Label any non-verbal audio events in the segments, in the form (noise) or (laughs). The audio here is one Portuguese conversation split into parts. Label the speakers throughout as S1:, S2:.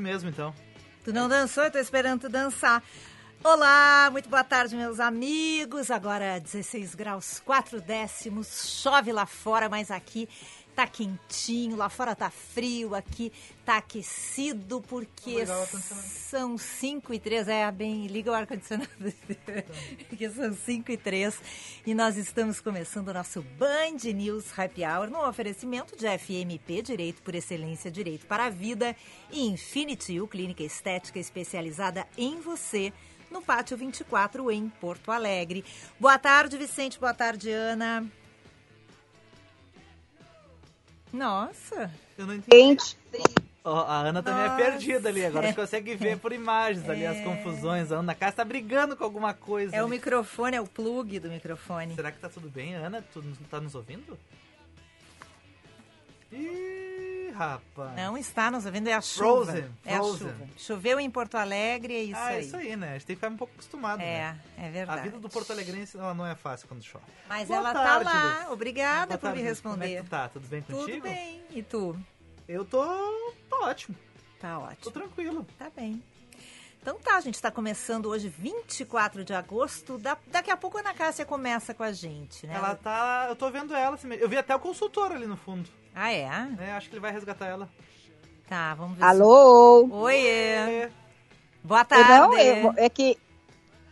S1: Mesmo, então.
S2: Tu não dançou? Eu tô esperando tu dançar. Olá, muito boa tarde, meus amigos. Agora 16 graus 4 décimos, chove lá fora, mas aqui tá quentinho, lá fora tá frio, aqui tá aquecido, porque são 5 e 3, é bem, liga o ar-condicionado, (laughs) porque são 5 e 3 e nós estamos começando o nosso Band News Happy Hour no oferecimento de FMP, Direito por Excelência, Direito para a Vida e Infinity U, clínica estética especializada em você, no Pátio 24, em Porto Alegre. Boa tarde, Vicente, boa tarde, Ana. Nossa.
S1: Eu não entendi. Oh, a Ana também Nossa. é perdida ali. Agora você consegue ver por imagens ali as é. confusões. A Ana Casa tá brigando com alguma coisa.
S2: É ali. o microfone, é o plug do microfone.
S1: Será que tá tudo bem, Ana? Tu tá nos ouvindo? Ih, rapaz.
S2: Não está nos ouvindo, é a
S1: chuva. Frozen.
S2: É Frozen. a chuva. Choveu em Porto Alegre, é isso ah,
S1: aí.
S2: É
S1: isso aí, né? A gente tem que ficar um pouco acostumado,
S2: é,
S1: né?
S2: É, verdade.
S1: A vida do Porto Alegrense ela não é fácil quando chove.
S2: Mas Boa ela tá tarde, tá lá. Luz. Obrigada
S1: Boa
S2: por
S1: tarde,
S2: me responder. Como
S1: é que tá? Tudo bem contigo?
S2: Tudo bem. E tu?
S1: Eu tô, tô ótimo.
S2: Tá ótimo.
S1: Tô tranquilo.
S2: Tá bem. Então tá, a gente está começando hoje, 24 de agosto. Da, daqui a pouco a Ana Cássia começa com a gente, né?
S1: Ela tá. Eu tô vendo ela. Assim, eu vi até o consultor ali no fundo.
S2: Ah, é?
S1: É, acho que ele vai resgatar ela.
S2: Tá, vamos ver.
S3: Alô?
S2: Se... Oiê. Boa tarde.
S3: Não, é, é que.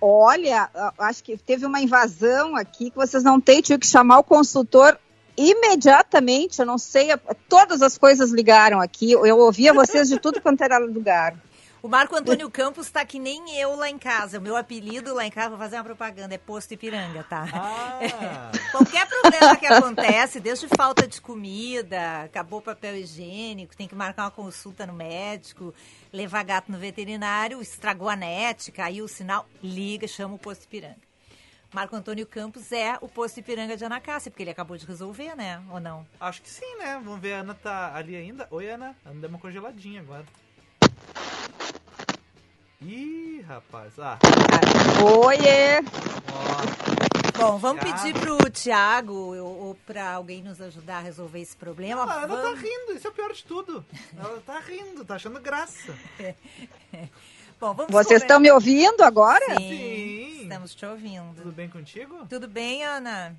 S3: Olha, acho que teve uma invasão aqui que vocês não têm, tive que chamar o consultor imediatamente, eu não sei, todas as coisas ligaram aqui, eu ouvia vocês de tudo quanto era lugar.
S2: O Marco Antônio Campos está que nem eu lá em casa. O meu apelido lá em casa, vou fazer uma propaganda, é Posto Ipiranga, tá?
S1: Ah. (laughs)
S2: Qualquer problema que acontece, desde falta de comida, acabou o papel higiênico, tem que marcar uma consulta no médico, levar gato no veterinário, estragou a net, caiu o sinal, liga, chama o Posto Ipiranga. Marco Antônio Campos é o posto Ipiranga de Anacácia, porque ele acabou de resolver, né? Ou não?
S1: Acho que sim, né? Vamos ver, a Ana tá ali ainda. Oi, Ana. Ana deu uma congeladinha agora. Ih, rapaz. Ah.
S3: Oiê!
S2: Ó. Bom, vamos Thiago. pedir pro Thiago ou, ou pra alguém nos ajudar a resolver esse problema.
S1: Não, a Ana
S2: tá
S1: vamos... tá rindo, isso é o pior de tudo. Ela tá rindo, tá achando graça. (laughs)
S3: Bom, vamos Vocês estão me ouvindo agora?
S2: Sim, Sim, estamos te ouvindo.
S1: Tudo bem contigo?
S2: Tudo bem, Ana?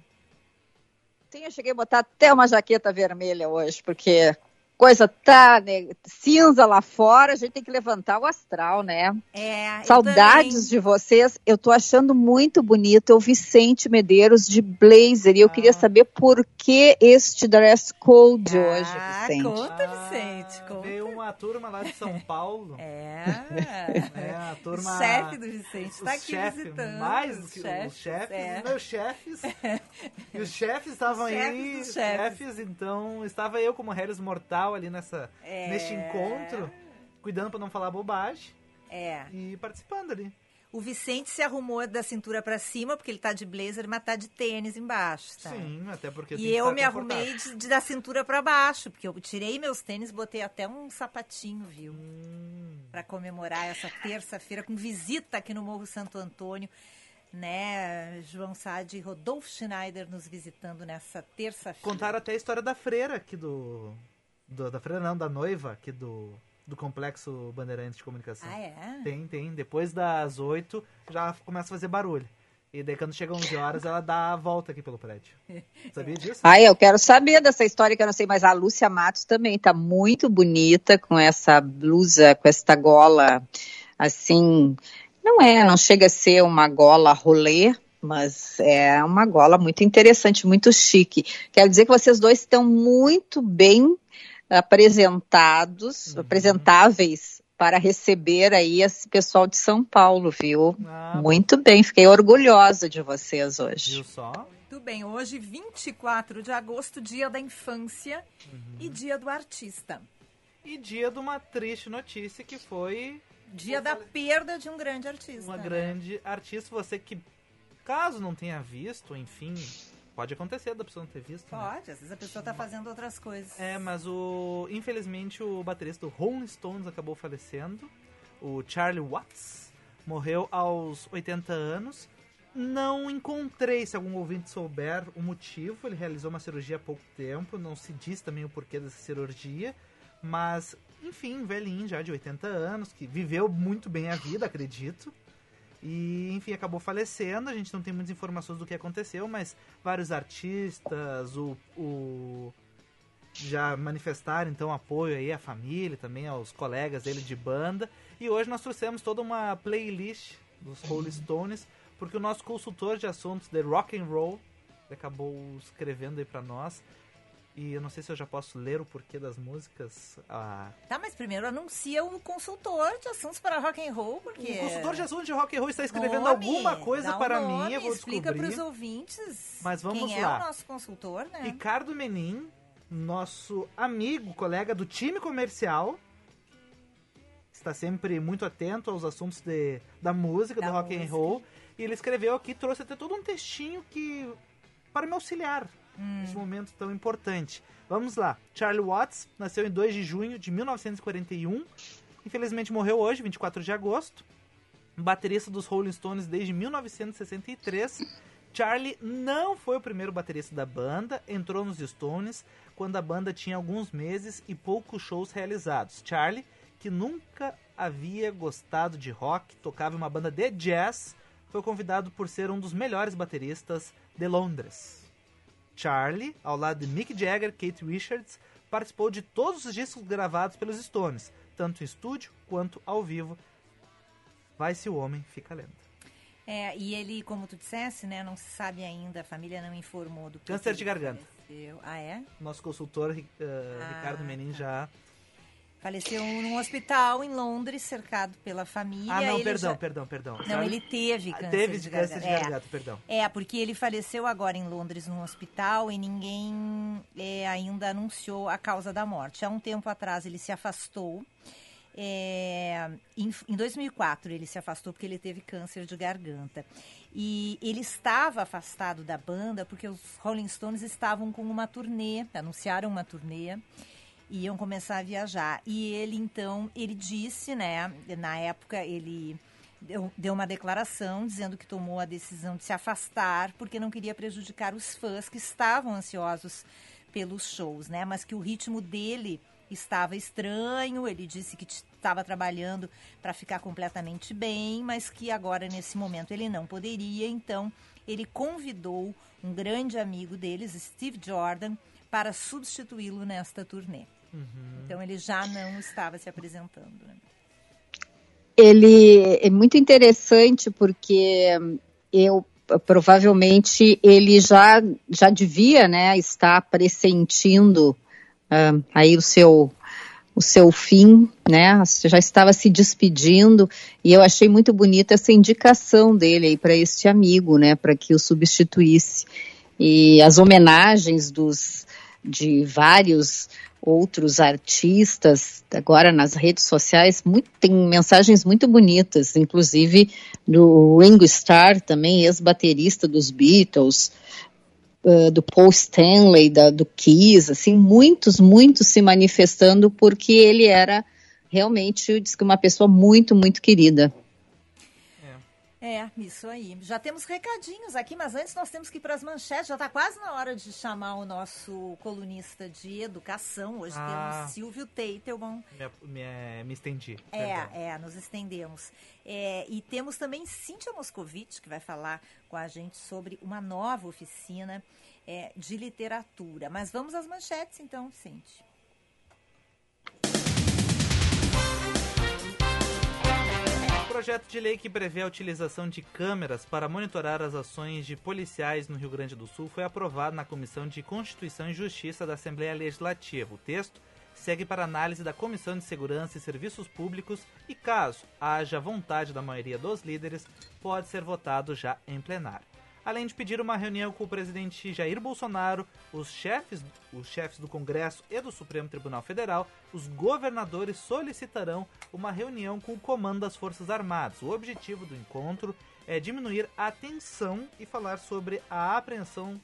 S3: Sim, eu cheguei a botar até uma jaqueta vermelha hoje, porque coisa tá né, cinza lá fora, a gente tem que levantar o astral, né?
S2: É.
S3: Saudades de vocês. Eu tô achando muito bonito o Vicente Medeiros de blazer. E eu ah. queria saber por que este dress code ah, hoje, Vicente.
S2: Conta, Vicente. Conta.
S1: Veio uma turma lá de São Paulo.
S2: É. (laughs)
S1: é a turma.
S2: O chefe do Vicente está aqui
S1: chefe,
S2: visitando.
S1: Mais os chefes, os chefes é. meus chefes. (laughs) e os chefes estavam aí. Chefes, chefes, então estava eu como Harris Mortal ali nessa, é... neste encontro, cuidando para não falar bobagem.
S2: É.
S1: E participando ali.
S2: O Vicente se arrumou da cintura para cima, porque ele tá de blazer, mas tá de tênis embaixo, tá?
S1: Sim, até porque
S2: E eu me arrumei de, de, da cintura para baixo, porque eu tirei meus tênis, botei até um sapatinho, viu?
S1: Hum.
S2: Para comemorar essa terça-feira com visita aqui no Morro Santo Antônio, né? João Sade e Rodolfo Schneider nos visitando nessa terça-feira.
S1: Contaram até a história da freira aqui do do, da freira não, da noiva aqui do, do Complexo Bandeirantes de Comunicação.
S2: Ah, é?
S1: Tem, tem. Depois das oito já começa a fazer barulho. E daí quando chega 11 horas, ela dá a volta aqui pelo prédio. (laughs) Sabia disso?
S3: Ah, eu quero saber dessa história que eu não sei, mas a Lúcia Matos também tá muito bonita com essa blusa, com esta gola, assim, não é, não chega a ser uma gola rolê, mas é uma gola muito interessante, muito chique. Quero dizer que vocês dois estão muito bem apresentados, uhum. apresentáveis para receber aí esse pessoal de São Paulo, viu? Ah, muito bem, fiquei orgulhosa de vocês hoje.
S1: Viu só?
S2: Muito bem, hoje 24 de agosto, dia da infância uhum. e dia do artista.
S1: E dia de uma triste notícia que foi
S2: Dia da perda de um grande artista.
S1: Uma
S2: né?
S1: grande artista, você que, caso não tenha visto, enfim, pode acontecer da pessoa não ter visto.
S2: Né? Pode, né? às vezes a pessoa tá fazendo outras coisas.
S1: É, mas o. Infelizmente o baterista do Rolling Stones acabou falecendo. O Charlie Watts morreu aos 80 anos. Não encontrei, se algum ouvinte souber o motivo. Ele realizou uma cirurgia há pouco tempo. Não se diz também o porquê dessa cirurgia. Mas enfim, velhinho já de 80 anos, que viveu muito bem a vida, acredito. E, enfim, acabou falecendo. A gente não tem muitas informações do que aconteceu, mas vários artistas, o, o já manifestaram então apoio aí à família, também aos colegas dele de banda. E hoje nós trouxemos toda uma playlist dos Rolling Stones, porque o nosso consultor de assuntos de rock and roll acabou escrevendo aí para nós e eu não sei se eu já posso ler o porquê das músicas. Ah...
S2: Tá, mas primeiro anuncia o consultor de assuntos para rock and roll, porque...
S1: O consultor de assuntos de rock and roll está escrevendo nome, alguma coisa um para
S2: nome,
S1: mim, eu vou
S2: explica para os ouvintes
S1: mas vamos
S2: quem
S1: lá.
S2: é o nosso consultor, né?
S1: Ricardo Menin, nosso amigo, colega do time comercial, está sempre muito atento aos assuntos de, da música, da do rock música. and roll, e ele escreveu aqui, trouxe até todo um textinho que para me auxiliar hum. nesse momento tão importante. Vamos lá. Charlie Watts nasceu em 2 de junho de 1941. Infelizmente morreu hoje, 24 de agosto. Baterista dos Rolling Stones desde 1963. Charlie não foi o primeiro baterista da banda, entrou nos Stones quando a banda tinha alguns meses e poucos shows realizados. Charlie, que nunca havia gostado de rock, tocava em uma banda de jazz, foi convidado por ser um dos melhores bateristas de Londres. Charlie, ao lado de Mick Jagger, Kate Richards, participou de todos os discos gravados pelos Stones, tanto em estúdio quanto ao vivo. Vai-se o homem, fica lendo.
S2: É, e ele, como tu dissesse, né, não se sabe ainda, a família não informou do
S1: Câncer de garganta.
S2: Faleceu. Ah, é?
S1: Nosso consultor, uh, ah, Ricardo Menin, tá. já
S2: Faleceu num hospital em Londres, cercado pela família.
S1: Ah, não, perdão, já... perdão, perdão.
S2: Não, ele teve câncer
S1: teve
S2: de
S1: câncer de garganta, é. perdão.
S2: É, porque ele faleceu agora em Londres, num hospital, e ninguém é, ainda anunciou a causa da morte. Há um tempo atrás ele se afastou. É, em, em 2004 ele se afastou porque ele teve câncer de garganta. E ele estava afastado da banda porque os Rolling Stones estavam com uma turnê, anunciaram uma turnê iam começar a viajar. E ele, então, ele disse, né, na época, ele deu, deu uma declaração dizendo que tomou a decisão de se afastar porque não queria prejudicar os fãs que estavam ansiosos pelos shows, né, mas que o ritmo dele estava estranho, ele disse que estava trabalhando para ficar completamente bem, mas que agora, nesse momento, ele não poderia, então ele convidou um grande amigo deles, Steve Jordan, para substituí-lo nesta turnê. Uhum. Então ele já não estava se apresentando. Né?
S3: Ele é muito interessante porque eu provavelmente ele já já devia, né, estar pressentindo uh, aí o seu o seu fim, né? Já estava se despedindo e eu achei muito bonita essa indicação dele aí para este amigo, né, para que o substituísse. E as homenagens dos de vários outros artistas, agora nas redes sociais, muito, tem mensagens muito bonitas, inclusive do Ringo Starr, também ex-baterista dos Beatles, uh, do Paul Stanley, da, do Kiss, assim, muitos, muitos se manifestando porque ele era realmente, diz que uma pessoa muito, muito querida.
S2: É, isso aí. Já temos recadinhos aqui, mas antes nós temos que ir para as manchetes. Já está quase na hora de chamar o nosso colunista de educação. Hoje ah, temos Silvio Teitelman.
S1: Me, me, me estendi.
S2: É, perdão. é, nos estendemos. É, e temos também Cíntia Moscovitch, que vai falar com a gente sobre uma nova oficina é, de literatura. Mas vamos às manchetes, então, Cíntia.
S1: Projeto de lei que prevê a utilização de câmeras para monitorar as ações de policiais no Rio Grande do Sul foi aprovado na Comissão de Constituição e Justiça da Assembleia Legislativa. O texto segue para análise da Comissão de Segurança e Serviços Públicos e, caso haja vontade da maioria dos líderes, pode ser votado já em plenário além de pedir uma reunião com o presidente Jair Bolsonaro, os chefes, os chefes do Congresso e do Supremo Tribunal Federal, os governadores solicitarão uma reunião com o comando das Forças Armadas. O objetivo do encontro é diminuir a tensão e falar sobre a apreensão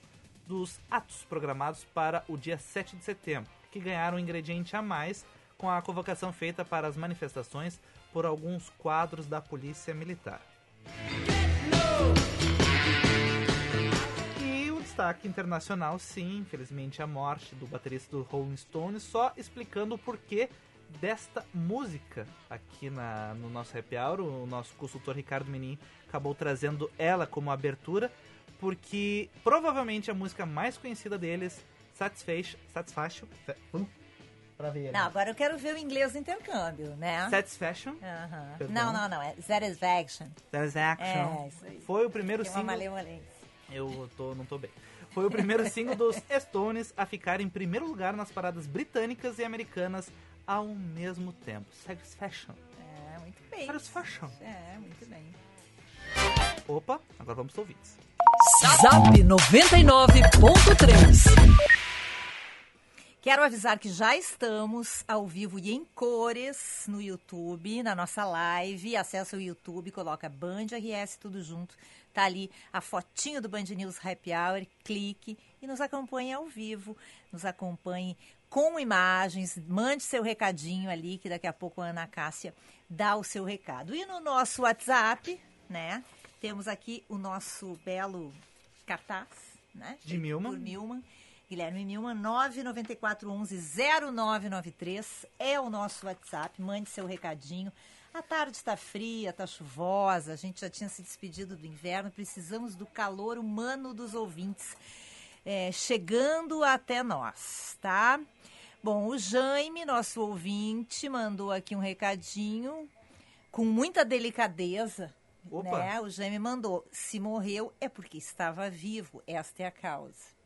S1: dos atos programados para o dia 7 de setembro, que ganharam um ingrediente a mais com a convocação feita para as manifestações por alguns quadros da Polícia Militar destaque internacional, sim, infelizmente a morte do baterista do Rolling Stones, só explicando o porquê desta música aqui na, no nosso happy hour. O nosso consultor Ricardo Menin acabou trazendo ela como abertura, porque provavelmente a música mais conhecida deles, Satisfaction. Satisfaction uh,
S2: pra ver. Não, agora eu quero ver o inglês do intercâmbio, né?
S1: Satisfaction. Uh
S2: -huh. Não, não, não. É Satisfaction.
S1: Satisfaction. É, isso aí. Foi o primeiro Tem single. Uma eu tô, não tô bem. Foi o primeiro (laughs) single dos Stones a ficar em primeiro lugar nas paradas britânicas e americanas ao mesmo tempo. Satisfaction.
S2: É, muito bem.
S1: Satisfaction.
S2: É, muito bem.
S1: Opa, agora vamos aos ouvintes.
S4: Zap 99.3
S2: Quero avisar que já estamos ao vivo e em cores no YouTube, na nossa live. Acesse o YouTube, coloca Band RS tudo junto. Tá ali a fotinho do Band News Happy Hour, clique e nos acompanhe ao vivo. Nos acompanhe com imagens, mande seu recadinho ali, que daqui a pouco a Ana Cássia dá o seu recado. E no nosso WhatsApp, né, temos aqui o nosso belo cartaz, né?
S1: De Milman.
S2: Por Milman Guilherme Milman, 99411-0993 é o nosso WhatsApp. Mande seu recadinho. A tarde está fria, está chuvosa, a gente já tinha se despedido do inverno, precisamos do calor humano dos ouvintes é, chegando até nós, tá? Bom, o Jaime, nosso ouvinte, mandou aqui um recadinho com muita delicadeza. Opa. Né? O Jaime mandou: se morreu é porque estava vivo, esta é a causa.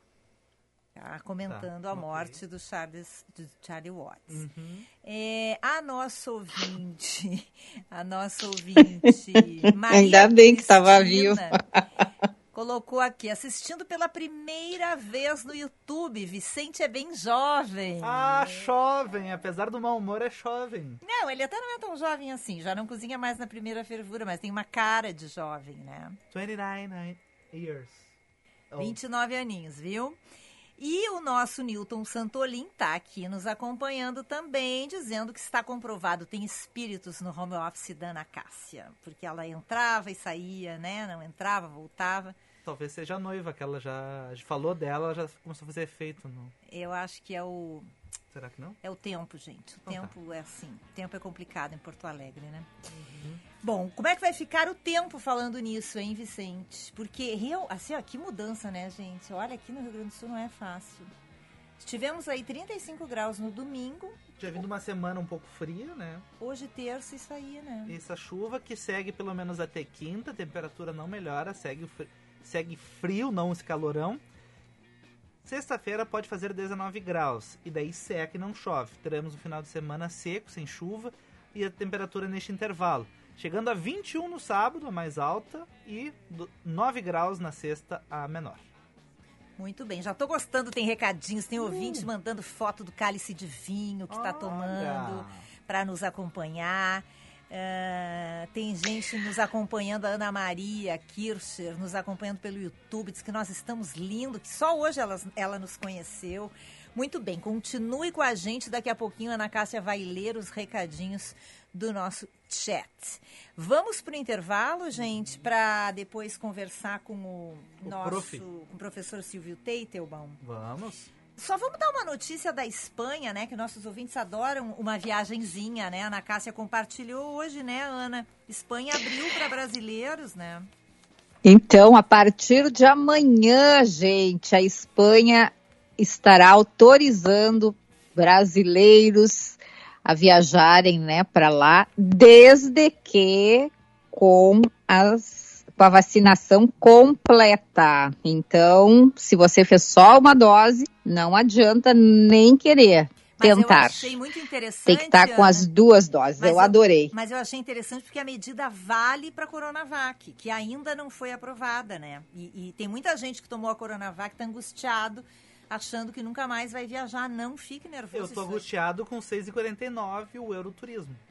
S2: Tá? Comentando tá, a morte okay. do Charles, do Charlie Watts. Uhum. É, a nossa ouvinte, (laughs) a nossa ouvinte, (laughs) Maria
S3: Ainda bem que estava vivo. (laughs)
S2: colocou aqui, assistindo pela primeira vez no YouTube. Vicente é bem jovem.
S1: Ah, jovem. Apesar do mau humor, é jovem.
S2: Não, ele até não é tão jovem assim. Já não cozinha mais na primeira fervura, mas tem uma cara de jovem, né?
S1: 29 years.
S2: Oh. 29 aninhos, viu? E o nosso Newton Santolin está aqui nos acompanhando também, dizendo que está comprovado, tem espíritos no home office da Ana Cássia, porque ela entrava e saía, né? Não entrava, voltava.
S1: Talvez seja a noiva, que ela já falou dela, já começou a fazer efeito. No...
S2: Eu acho que é o
S1: Será que não?
S2: É o tempo, gente. O então tá. tempo tá. é assim. O tempo é complicado em Porto Alegre, né? Uhum. Bom, como é que vai ficar o tempo falando nisso, hein, Vicente? Porque, real, assim, ó, que mudança, né, gente? Olha, aqui no Rio Grande do Sul não é fácil. Tivemos aí 35 graus no domingo.
S1: Tinha vindo uma semana um pouco fria, né?
S2: Hoje, terça, isso aí, né?
S1: Essa chuva que segue pelo menos até quinta, a temperatura não melhora, segue, segue frio, não esse calorão. Sexta-feira pode fazer 19 graus e daí seca e não chove. Teremos um final de semana seco, sem chuva e a temperatura neste intervalo. Chegando a 21 no sábado, a mais alta, e 9 graus na sexta, a menor.
S2: Muito bem, já estou gostando, tem recadinhos, tem ouvintes uh. mandando foto do cálice de vinho que está tomando para nos acompanhar. Uh, tem gente nos acompanhando, a Ana Maria Kircher, nos acompanhando pelo YouTube, diz que nós estamos lindo, que só hoje ela, ela nos conheceu. Muito bem, continue com a gente, daqui a pouquinho a Ana Cássia vai ler os recadinhos do nosso chat. Vamos para o intervalo, gente, para depois conversar com o, o nosso prof. com o professor Silvio Teitelbaum.
S1: Vamos.
S2: Só vamos dar uma notícia da Espanha, né? Que nossos ouvintes adoram uma viagenzinha, né? A Ana Cássia compartilhou hoje, né, Ana? Espanha abriu para brasileiros, né?
S3: Então, a partir de amanhã, gente, a Espanha estará autorizando brasileiros a viajarem, né, para lá, desde que com as com a vacinação completa. Então, se você fez só uma dose, não adianta nem querer tentar. Eu
S2: achei muito interessante.
S3: Tem que estar tá com as duas doses. eu, eu adorei.
S2: Mas eu achei interessante porque a medida vale para a Coronavac, que ainda não foi aprovada, né? E, e tem muita gente que tomou a Coronavac está angustiado achando que nunca mais vai viajar. Não fique nervoso.
S1: Eu estou angustiado com 6,49 o Euroturismo. (laughs)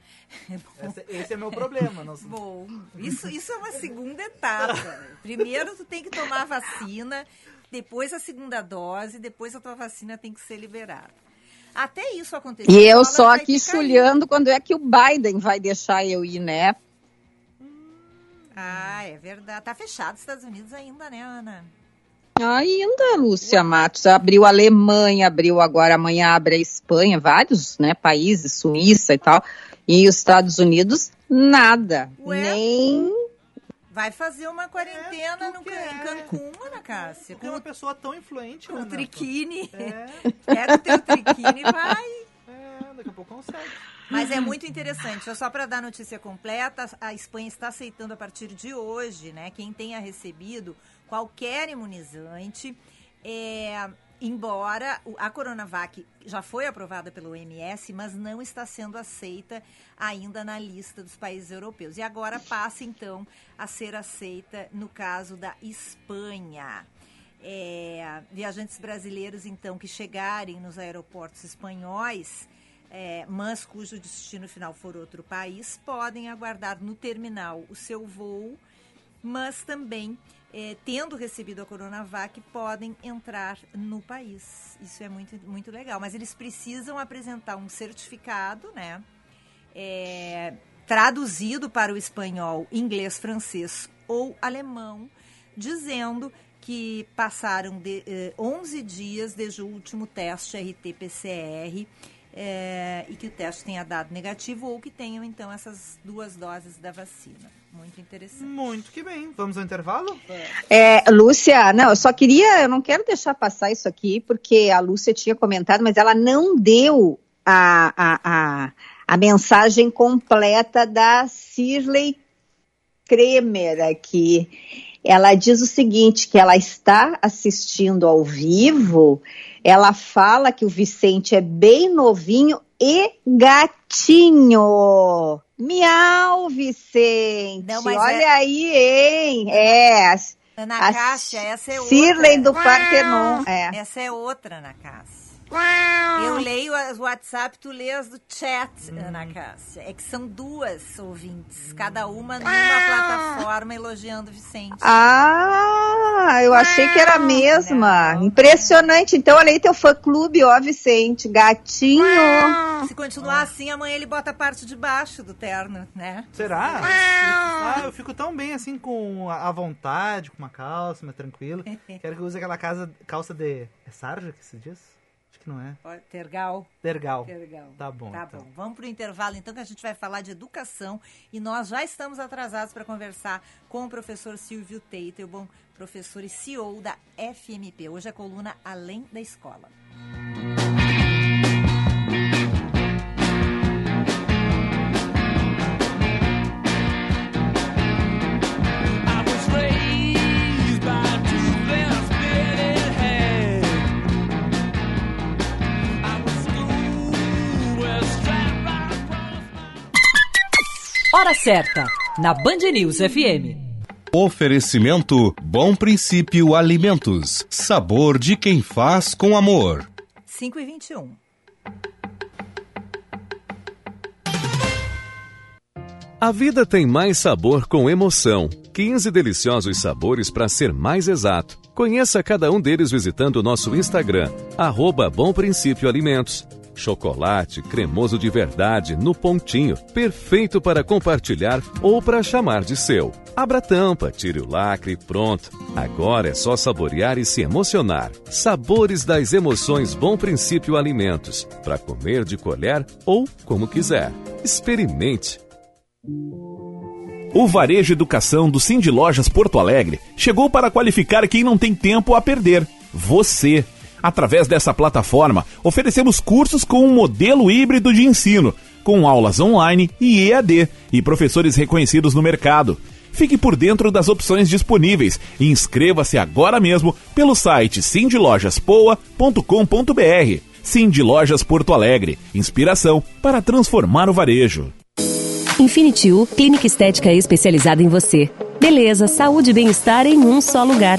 S1: É esse, esse, é meu problema. Não... (laughs)
S2: Bom, isso, isso é uma segunda etapa. Primeiro tu tem que tomar a vacina, depois a segunda dose, depois a tua vacina tem que ser liberada. Até isso acontecer.
S3: E eu só aqui chulhando quando é que o Biden vai deixar eu ir, né?
S2: Ah, é verdade. Tá fechado os Estados Unidos ainda, né, Ana?
S3: Ainda, Lúcia Matos. Abriu a Alemanha, abriu agora, amanhã abre a Espanha, vários né, países, Suíça e tal. E os Estados Unidos, nada. Ué? Nem.
S2: Vai fazer uma quarentena é, no, em Cancún, Ana Cássia.
S1: Com uma pessoa tão influente,
S2: Com o triquine. É. Pega o teu triquine vai.
S1: É, daqui a pouco consegue.
S2: Mas é muito interessante. Só para dar notícia completa, a Espanha está aceitando a partir de hoje, né? Quem tenha recebido qualquer imunizante. É, embora a Coronavac já foi aprovada pelo OMS, mas não está sendo aceita ainda na lista dos países europeus. E agora passa, então, a ser aceita no caso da Espanha. É, viajantes brasileiros, então, que chegarem nos aeroportos espanhóis, é, mas cujo destino final for outro país, podem aguardar no terminal o seu voo, mas também é, tendo recebido a Coronavac, podem entrar no país. Isso é muito, muito legal. Mas eles precisam apresentar um certificado, né? É, traduzido para o espanhol, inglês, francês ou alemão, dizendo que passaram de, eh, 11 dias desde o último teste RT-PCR é, e que o teste tenha dado negativo ou que tenham, então, essas duas doses da vacina. Muito interessante.
S1: Muito que bem. Vamos ao intervalo?
S3: É, Lúcia, não, eu só queria, eu não quero deixar passar isso aqui, porque a Lúcia tinha comentado, mas ela não deu a, a, a, a mensagem completa da Shirley Kremer aqui. Ela diz o seguinte, que ela está assistindo ao vivo ela fala que o Vicente é bem novinho e gatinho. Miau, Vicente. Não, Olha é... aí, hein? É.
S2: Ana Cássia, essa é outra.
S3: Cirlei do Partenon. É.
S2: Essa é outra, Ana Cássia. Eu leio as WhatsApp, tu lê as do chat, hum. Ana Cássia. É que são duas ouvintes, cada uma numa plataforma elogiando o Vicente.
S3: Ah, eu achei que era a mesma. Não. Impressionante. Então, olha aí teu fã-clube, ó, Vicente. Gatinho.
S2: Se continuar assim, amanhã ele bota a parte de baixo do terno, né?
S1: Será? Ah, eu fico tão bem assim com a vontade, com uma calça, mais tranquilo. (laughs) Quero que use aquela casa, calça de. É sarja que se diz? Que não é.
S2: Tergal.
S1: Tergal. Tergal. Tá bom.
S2: Tá então. bom. Vamos para o intervalo, então, que a gente vai falar de educação. E nós já estamos atrasados para conversar com o professor Silvio Teiter, bom professor e CEO da FMP. Hoje a coluna Além da Escola.
S4: Hora certa, na Band News FM.
S5: Oferecimento Bom Princípio Alimentos. Sabor de quem faz com amor.
S2: 5 e 21.
S5: A vida tem mais sabor com emoção. 15 deliciosos sabores para ser mais exato. Conheça cada um deles visitando o nosso Instagram, arroba Bom Princípio Alimentos. Chocolate cremoso de verdade no pontinho, perfeito para compartilhar ou para chamar de seu. Abra a tampa, tire o lacre e pronto. Agora é só saborear e se emocionar. Sabores das emoções Bom Princípio Alimentos, para comer de colher ou como quiser. Experimente.
S6: O Varejo Educação do Cindy Lojas Porto Alegre chegou para qualificar quem não tem tempo a perder. Você. Através dessa plataforma, oferecemos cursos com um modelo híbrido de ensino, com aulas online e EAD e professores reconhecidos no mercado. Fique por dentro das opções disponíveis e inscreva-se agora mesmo pelo site cindylojaspoa.com.br. Cindy Lojas Porto Alegre, inspiração para transformar o varejo.
S7: Infinity U, clínica estética especializada em você. Beleza, saúde e bem-estar em um só lugar.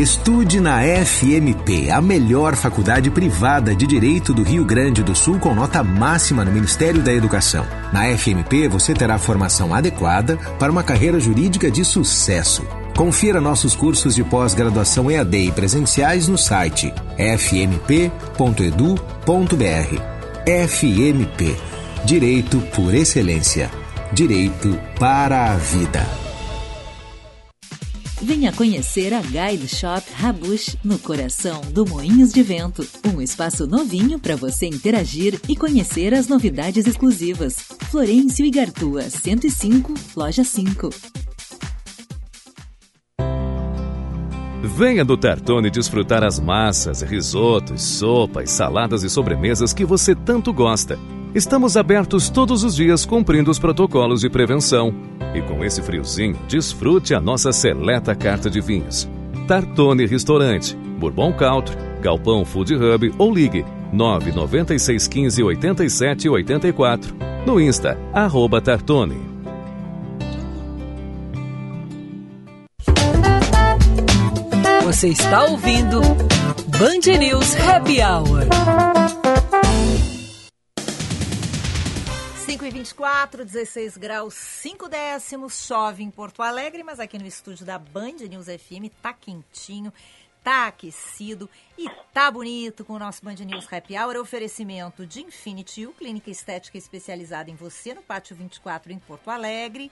S8: Estude na FMP, a melhor faculdade privada de direito do Rio Grande do Sul com nota máxima no Ministério da Educação. Na FMP você terá formação adequada para uma carreira jurídica de sucesso. Confira nossos cursos de pós-graduação EAD e presenciais no site fmp.edu.br. FMP Direito por Excelência. Direito para a Vida.
S9: Venha conhecer a Guide Shop Rabush, no coração do Moinhos de Vento. Um espaço novinho para você interagir e conhecer as novidades exclusivas. Florêncio e Gartua, 105, Loja 5.
S5: Venha do Tartone desfrutar as massas, risotos, sopas, saladas e sobremesas que você tanto gosta. Estamos abertos todos os dias cumprindo os protocolos de prevenção. E com esse friozinho, desfrute a nossa seleta carta de vinhos. Tartone Restaurante, Bourbon Country, Galpão Food Hub ou ligue 99615 8784. No Insta, arroba Tartone.
S4: Você está ouvindo Band News Happy Hour.
S2: 5 e 24, 16 graus 5 décimos, chove em Porto Alegre, mas aqui no estúdio da Band News FM tá quentinho, tá aquecido e tá bonito com o nosso Band News Happy Hour. Oferecimento de Infinity U, clínica estética especializada em você, no Pátio 24 em Porto Alegre.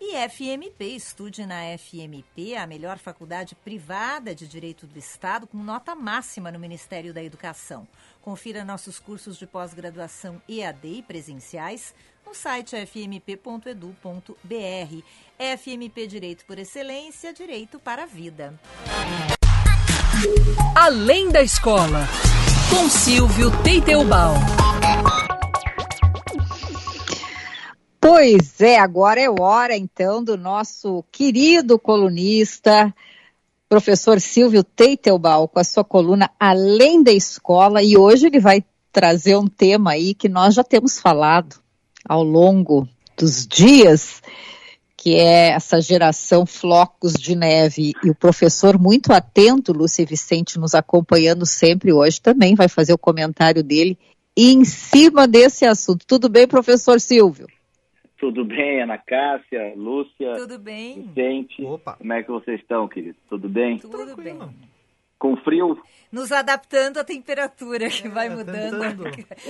S2: E FMP, estude na FMP, a melhor faculdade privada de Direito do Estado, com nota máxima no Ministério da Educação. Confira nossos cursos de pós-graduação EAD e presenciais no site fmp.edu.br. FMP Direito por Excelência, Direito para a Vida.
S4: Além da escola, com Silvio Teitelbaum.
S3: Pois é, agora é hora então do nosso querido colunista, professor Silvio Teitelbaum, com a sua coluna Além da Escola, e hoje ele vai trazer um tema aí que nós já temos falado ao longo dos dias, que é essa geração flocos de neve. E o professor, muito atento, Lúcia Vicente, nos acompanhando sempre hoje, também vai fazer o comentário dele em cima desse assunto. Tudo bem, professor Silvio?
S10: Tudo bem, Ana Cássia, Lúcia.
S2: Tudo bem.
S10: Vicente.
S1: Opa.
S10: Como é que vocês estão, queridos? Tudo bem?
S2: Tudo bem.
S10: Com frio?
S2: Nos adaptando à temperatura que é, vai mudando
S1: tentando,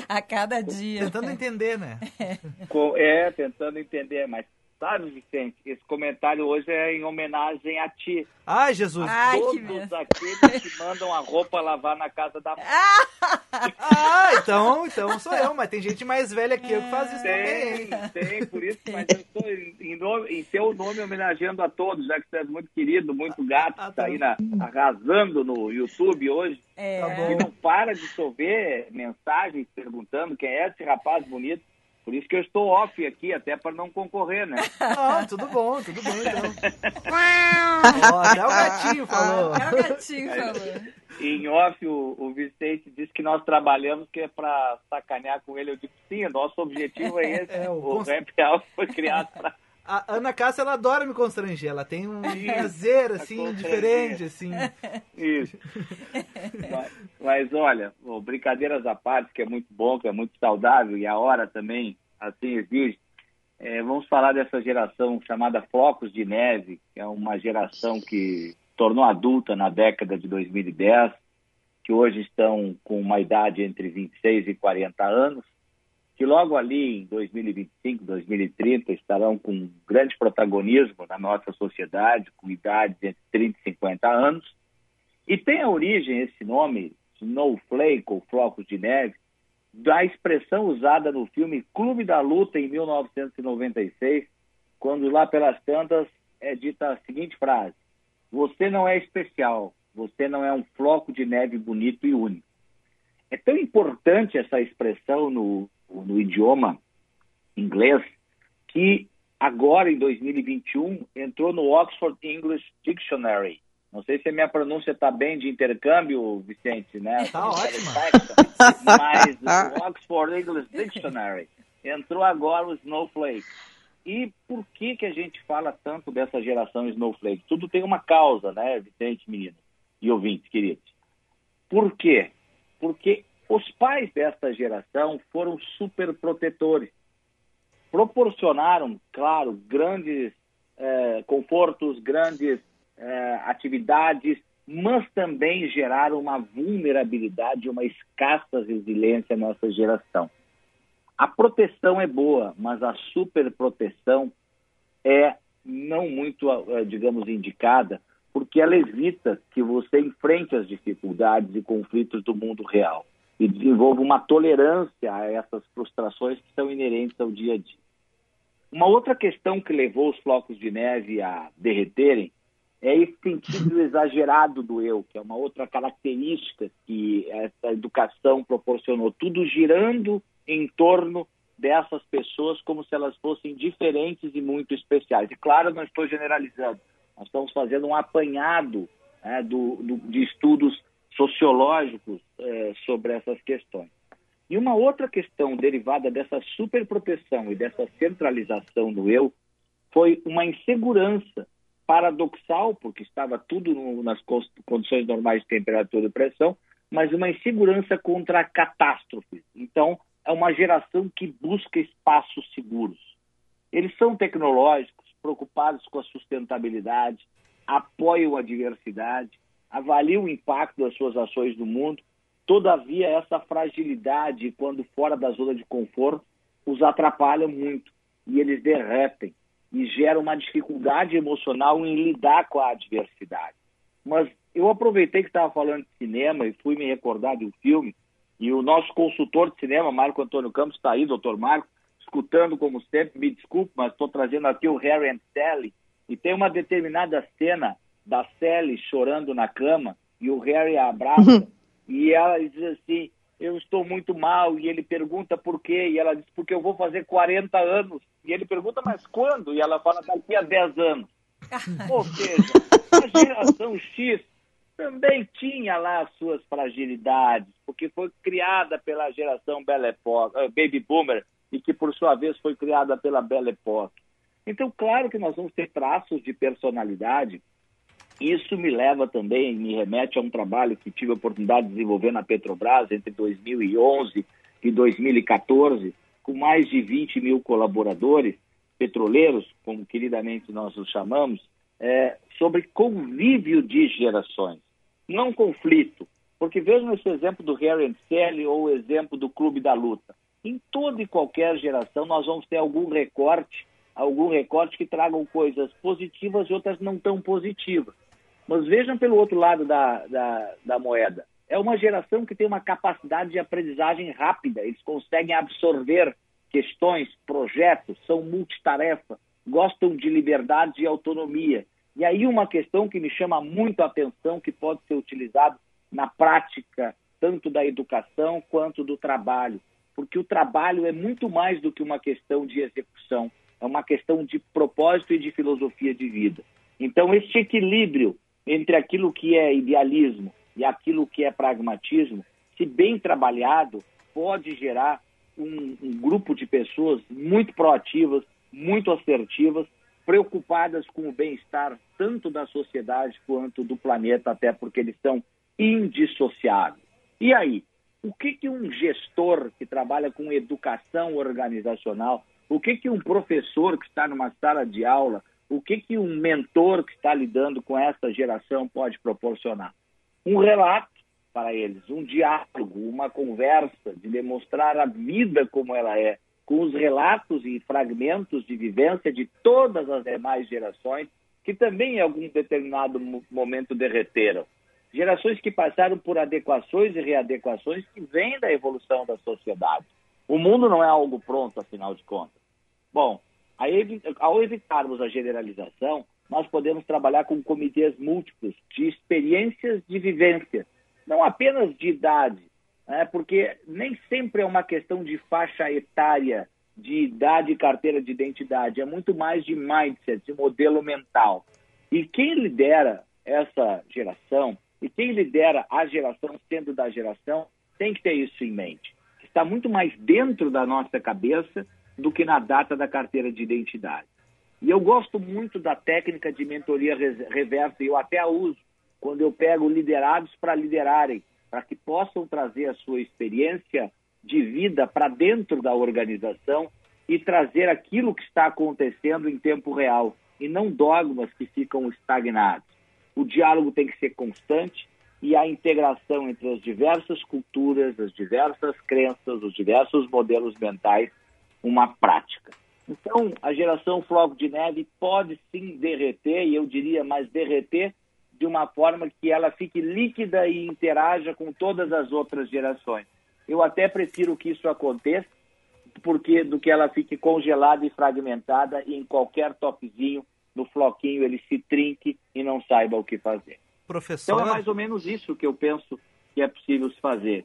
S2: a cada dia.
S1: Tentando entender, né? (laughs)
S10: É, tentando entender, mas Sabe, Vicente, esse comentário hoje é em homenagem a ti.
S1: Ai, Jesus.
S2: Ai,
S10: Todos
S2: que
S10: aqueles que mandam a roupa lavar na casa da mãe. (laughs)
S1: ah, então, então sou eu, mas tem gente mais velha que eu que faz isso
S10: tem,
S1: também.
S10: Tem, por isso, mas (laughs) eu estou em, nome, em teu nome homenageando a todos, já que você é muito querido, muito gato, ah, tá aí na, arrasando no YouTube hoje.
S2: É.
S1: Tá
S10: e não para de chover mensagens perguntando quem é esse rapaz bonito. Por isso que eu estou off aqui, até para não concorrer, né? (laughs)
S1: Ah, tudo bom, tudo bom então. (laughs) oh, até o gatinho falou.
S2: Até o gatinho falou.
S10: Em off, o, o Vicente disse que nós trabalhamos que é para sacanear com ele. Eu disse, sim, nosso objetivo é esse. É, o o Rap House foi criado para
S1: a Ana Cássia, ela adora me constranger. Ela tem um prazer, (laughs) assim, diferente, assim.
S10: Isso. mas, mas, olha, brincadeiras à parte, que é muito bom, que é muito saudável, e a hora também, assim, exige. É, vamos falar dessa geração chamada Flocos de Neve, que é uma geração que tornou adulta na década de 2010, que hoje estão com uma idade entre 26 e 40 anos, que logo ali em 2025, 2030 estarão com grande protagonismo na nossa sociedade, com idades entre 30 e 50 anos. E tem a origem esse nome, Snowflake ou Flocos de Neve, da expressão usada no filme Clube da Luta em 1996, quando lá pelas tantas é dita a seguinte frase: Você não é especial, você não é um floco de neve bonito e único. É tão importante essa expressão no, no idioma inglês, que agora, em 2021, entrou no Oxford English Dictionary. Não sei se a minha pronúncia está bem de intercâmbio, Vicente, né?
S1: Está ótima.
S10: Mas o Oxford English Dictionary entrou agora o Snowflake. E por que, que a gente fala tanto dessa geração Snowflake? Tudo tem uma causa, né, Vicente, menino e ouvintes queridos. Por quê? Porque os pais desta geração foram super protetores. Proporcionaram, claro, grandes eh, confortos, grandes eh, atividades, mas também geraram uma vulnerabilidade, uma escassa resiliência nessa geração. A proteção é boa, mas a superproteção é não muito, eh, digamos, indicada, porque ela evita que você enfrente as dificuldades e conflitos do mundo real e desenvolva uma tolerância a essas frustrações que são inerentes ao dia a dia. Uma outra questão que levou os flocos de neve a derreterem é esse sentido (laughs) exagerado do eu, que é uma outra característica que essa educação proporcionou, tudo girando em torno dessas pessoas como se elas fossem diferentes e muito especiais. E claro, não estou generalizando, nós estamos fazendo um apanhado né, do, do, de estudos sociológicos é, sobre essas questões. E uma outra questão derivada dessa superproteção e dessa centralização do eu foi uma insegurança paradoxal, porque estava tudo no, nas condições normais de temperatura e pressão, mas uma insegurança contra a catástrofe. Então, é uma geração que busca espaços seguros. Eles são tecnológicos, preocupados com a sustentabilidade, apoiam a diversidade, avalia o impacto das suas ações no mundo, todavia essa fragilidade, quando fora da zona de conforto, os atrapalha muito e eles derretem e geram uma dificuldade emocional em lidar com a adversidade. Mas eu aproveitei que estava falando de cinema e fui me recordar de um filme e o nosso consultor de cinema, Marco Antônio Campos, está aí, doutor Marco, escutando como sempre, me desculpe, mas estou trazendo aqui o Harry and Sally, e tem uma determinada cena da Sally chorando na cama e o Harry a abraça uhum. e ela diz assim, eu estou muito mal e ele pergunta por quê e ela diz porque eu vou fazer 40 anos e ele pergunta mas quando e ela fala daqui a 10 anos. Ou seja, a geração X também tinha lá as suas fragilidades, porque foi criada pela geração Belle Époque, uh, Baby Boomer, e que por sua vez foi criada pela Belle Époque. Então, claro que nós vamos ter traços de personalidade isso me leva também, me remete a um trabalho que tive a oportunidade de desenvolver na Petrobras entre 2011 e 2014, com mais de 20 mil colaboradores petroleiros, como queridamente nós os chamamos, é, sobre convívio de gerações, não conflito. Porque vejam esse exemplo do Harry Sally ou o exemplo do Clube da Luta. Em toda e qualquer geração nós vamos ter algum recorte, algum recorte que tragam coisas positivas e outras não tão positivas. Mas vejam pelo outro lado da, da, da moeda. É uma geração que tem uma capacidade de aprendizagem rápida, eles conseguem absorver questões, projetos, são multitarefa, gostam de liberdade e autonomia. E aí uma questão que me chama muito a atenção, que pode ser utilizado na prática, tanto da educação quanto do trabalho, porque o trabalho é muito mais do que uma questão de execução, é uma questão de propósito e de filosofia de vida. Então, este equilíbrio entre aquilo que é idealismo e aquilo que é pragmatismo, se bem trabalhado, pode gerar um, um grupo de pessoas muito proativas, muito assertivas, preocupadas com o bem-estar tanto da sociedade quanto do planeta, até porque eles são indissociáveis. E aí, o que, que um gestor que trabalha com educação organizacional, o que, que um professor que está numa sala de aula, o que, que um mentor que está lidando com essa geração pode proporcionar? Um relato para eles, um diálogo, uma conversa de demonstrar a vida como ela é, com os relatos e fragmentos de vivência de todas as demais gerações, que também em algum determinado momento derreteram. Gerações que passaram por adequações e readequações que vêm da evolução da sociedade. O mundo não é algo pronto, afinal de contas. Bom, ao evitarmos a generalização, nós podemos trabalhar com comitês múltiplos de experiências de vivência, não apenas de idade, né? porque nem sempre é uma questão de faixa etária, de idade e carteira de identidade, é muito mais de mindset, de modelo mental. E quem lidera essa geração e quem lidera a geração, sendo da geração, tem que ter isso em mente. Está muito mais dentro da nossa cabeça do que na data da carteira de identidade. E eu gosto muito da técnica de mentoria reversa, e eu até a uso quando eu pego liderados para liderarem, para que possam trazer a sua experiência de vida para dentro da organização e trazer aquilo que está acontecendo em tempo real, e não dogmas que ficam estagnados o diálogo tem que ser constante e a integração entre as diversas culturas, as diversas crenças, os diversos modelos mentais, uma prática. Então, a geração floco de neve pode sim derreter, e eu diria mais derreter, de uma forma que ela fique líquida e interaja com todas as outras gerações. Eu até prefiro que isso aconteça porque do que ela fique congelada e fragmentada em qualquer topzinho no floquinho ele se trinque e não saiba o que fazer.
S1: Professor...
S10: Então é mais ou menos isso que eu penso que é possível se fazer.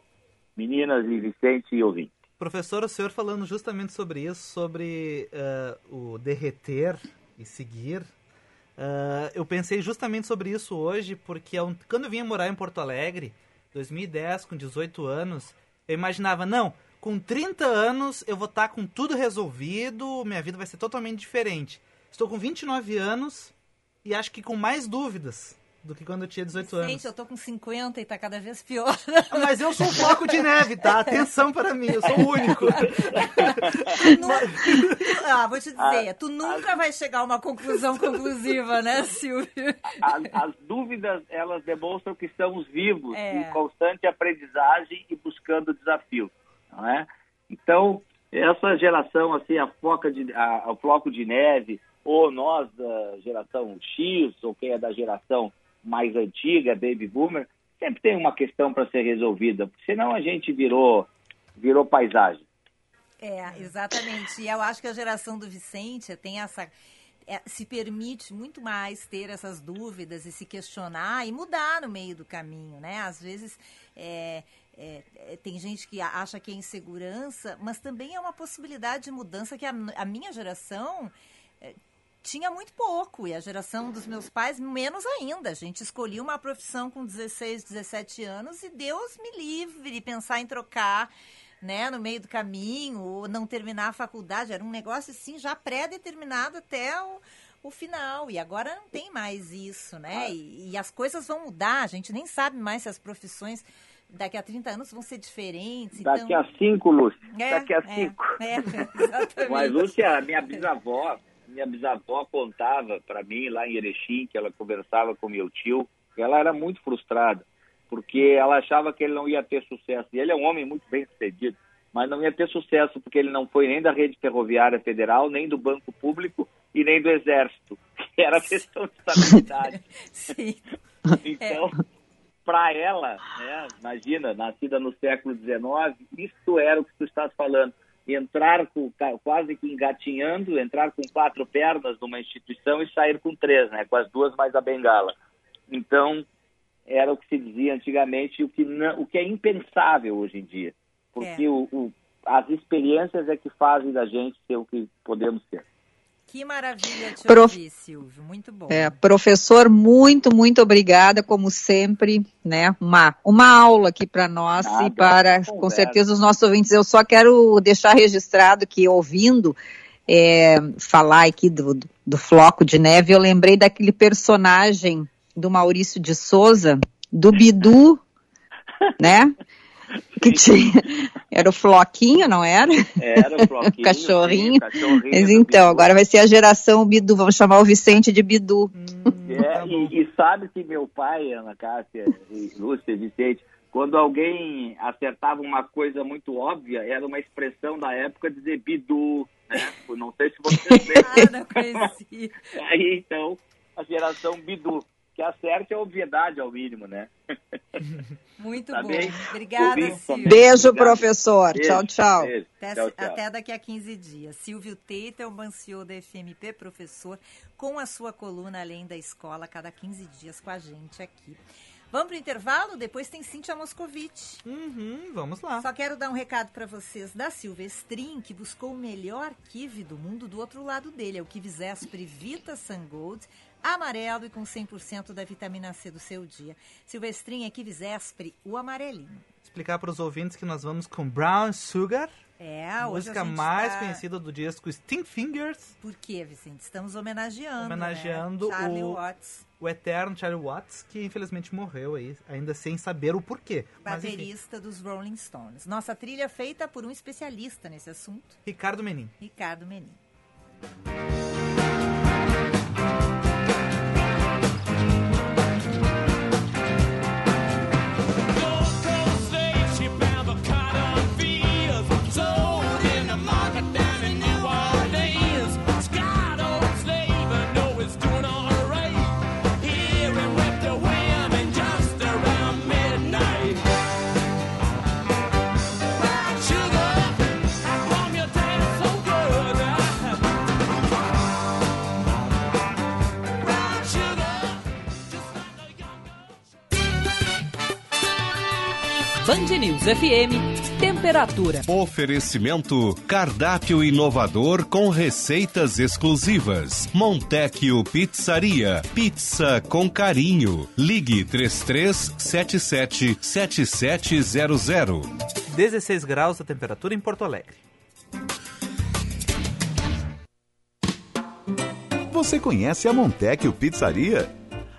S10: Meninas e Vicente e ouvintes.
S1: Professor, o senhor falando justamente sobre isso, sobre uh, o derreter e seguir. Uh, eu pensei justamente sobre isso hoje, porque quando eu vinha morar em Porto Alegre, 2010, com 18 anos, eu imaginava, não, com 30 anos eu vou estar com tudo resolvido, minha vida vai ser totalmente diferente. Estou com 29 anos e acho que com mais dúvidas do que quando eu tinha 18 anos.
S2: Gente, eu tô com 50 e tá cada vez pior.
S1: Mas eu sou um floco de neve, tá? Atenção para mim, eu sou o único.
S2: ah, vou te dizer, tu nunca vai chegar a uma conclusão conclusiva, né, Silvio?
S10: As, as dúvidas, elas demonstram que estamos vivos, é. em constante aprendizagem e buscando desafio, não é? Então, essa geração, assim, a, foca de, a, o floco de neve, ou nós da geração X, ou quem é da geração mais antiga, baby boomer, sempre tem uma questão para ser resolvida, senão a gente virou, virou paisagem.
S2: É, exatamente. E eu acho que a geração do Vicente tem essa. É, se permite muito mais ter essas dúvidas e se questionar e mudar no meio do caminho, né? Às vezes é, é, é tem gente que acha que é insegurança, mas também é uma possibilidade de mudança que a, a minha geração tinha muito pouco e a geração dos meus pais menos ainda. A gente escolhia uma profissão com 16, 17 anos e Deus me livre pensar em trocar, né, no meio do caminho ou não terminar a faculdade. Era um negócio assim já pré-determinado até o, o final. E agora não tem mais isso, né? E, e as coisas vão mudar. A gente nem sabe mais se as profissões daqui a 30 anos vão ser diferentes.
S10: Daqui
S2: então...
S10: a cinco, Lúcia. É, daqui a é, cinco. É, (laughs) é, Mas, Lúcia, minha bisavó, minha bisavó contava para mim lá em Erechim, que ela conversava com meu tio, ela era muito frustrada, porque ela achava que ele não ia ter sucesso. E ele é um homem muito bem sucedido, mas não ia ter sucesso porque ele não foi nem da rede ferroviária federal, nem do Banco Público e nem do Exército. Era questão de estabilidade. (laughs)
S2: Sim.
S10: Então, é. para ela, né, imagina, nascida no século XIX, isso era o que tu estás falando entrar com, quase que engatinhando, entrar com quatro pernas numa instituição e sair com três, né? com as duas mais a bengala. Então, era o que se dizia antigamente, o que, não, o que é impensável hoje em dia. Porque é. o, o, as experiências é que fazem da gente ser o que podemos ser.
S2: Que maravilha te Prof... ouvir, Silvio. Muito bom.
S3: É, professor, muito, muito obrigada, como sempre, né? Uma, uma aula aqui para nós Nada, e para, com certeza, os nossos ouvintes. Eu só quero deixar registrado que, ouvindo é, falar aqui do, do, do Floco de Neve, eu lembrei daquele personagem do Maurício de Souza, do Bidu, (laughs) né? (laughs) Que tinha, era o Floquinho, não era?
S10: Era o (laughs) Floquinho.
S3: cachorrinho. cachorrinho Mas então, agora vai ser a geração Bidu, vamos chamar o Vicente de Bidu.
S10: Hum, é, tá e, e, sabe que meu pai, Ana Cássia, e Lúcia, Vicente, quando alguém acertava uma coisa muito óbvia, era uma expressão da época dizer Bidu, né? Não sei se vocês (laughs) lembram. ah, Aí, então, a geração Bidu que acerte a obviedade ao mínimo, né? (laughs)
S2: Muito tá bom. Bem? Obrigada, Silvio.
S3: Beijo, professor. Beijo, tchau, tchau. Beijo.
S2: Até,
S3: tchau,
S2: tchau. Até, daqui a 15 dias. Silvio Teitelman, CEO da FMP, professor, com a sua coluna Além da Escola, cada 15 dias com a gente aqui. Vamos para o intervalo? Depois tem Cíntia Moscovitch.
S1: Uhum, vamos lá.
S2: Só quero dar um recado para vocês da Silvestrin, que buscou o melhor kiwi do mundo do outro lado dele. É o kiwi Zespri Vita Sungold amarelo e com 100% da vitamina C do seu dia. Silvestrinha aqui, Visespre, o amarelinho.
S1: Explicar para os ouvintes que nós vamos com Brown Sugar.
S2: É,
S1: a música mais tá... conhecida do disco Sting Fingers.
S2: Por quê, Vicente? Estamos homenageando.
S1: Homenageando
S2: né? o, Watts.
S1: o eterno Charlie Watts, que infelizmente morreu aí, ainda sem saber o porquê.
S2: Baterista dos Rolling Stones. Nossa trilha é feita por um especialista nesse assunto.
S1: Ricardo Menin.
S2: Ricardo Menin.
S4: Band News FM, temperatura.
S5: Oferecimento: cardápio inovador com receitas exclusivas. Montecchio Pizzaria, pizza com carinho. Ligue 3377 7700.
S1: 16 graus a temperatura em Porto Alegre.
S11: Você conhece a Montecchio Pizzaria?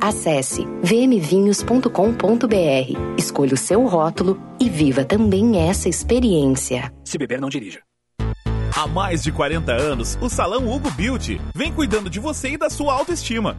S12: Acesse vmvinhos.com.br, escolha o seu rótulo e viva também essa experiência.
S13: Se beber, não dirija.
S6: Há mais de 40 anos, o Salão Hugo Beauty vem cuidando de você e da sua autoestima,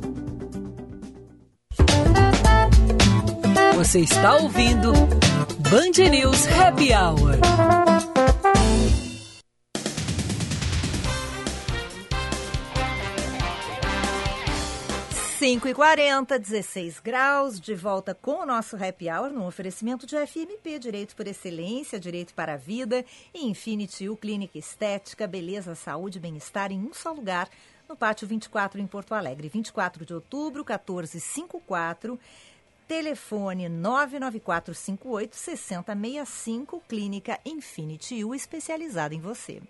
S4: Você está ouvindo Band News Happy Hour.
S2: 5 e 40 16 graus, de volta com o nosso Happy Hour no oferecimento de FMP, Direito por Excelência, Direito para a Vida e Infinity U Clínica Estética, Beleza, Saúde e Bem-Estar em um só lugar, no Pátio 24 em Porto Alegre. 24 de outubro, 1454, telefone 99458 6065, Clínica Infinity U, especializada em você.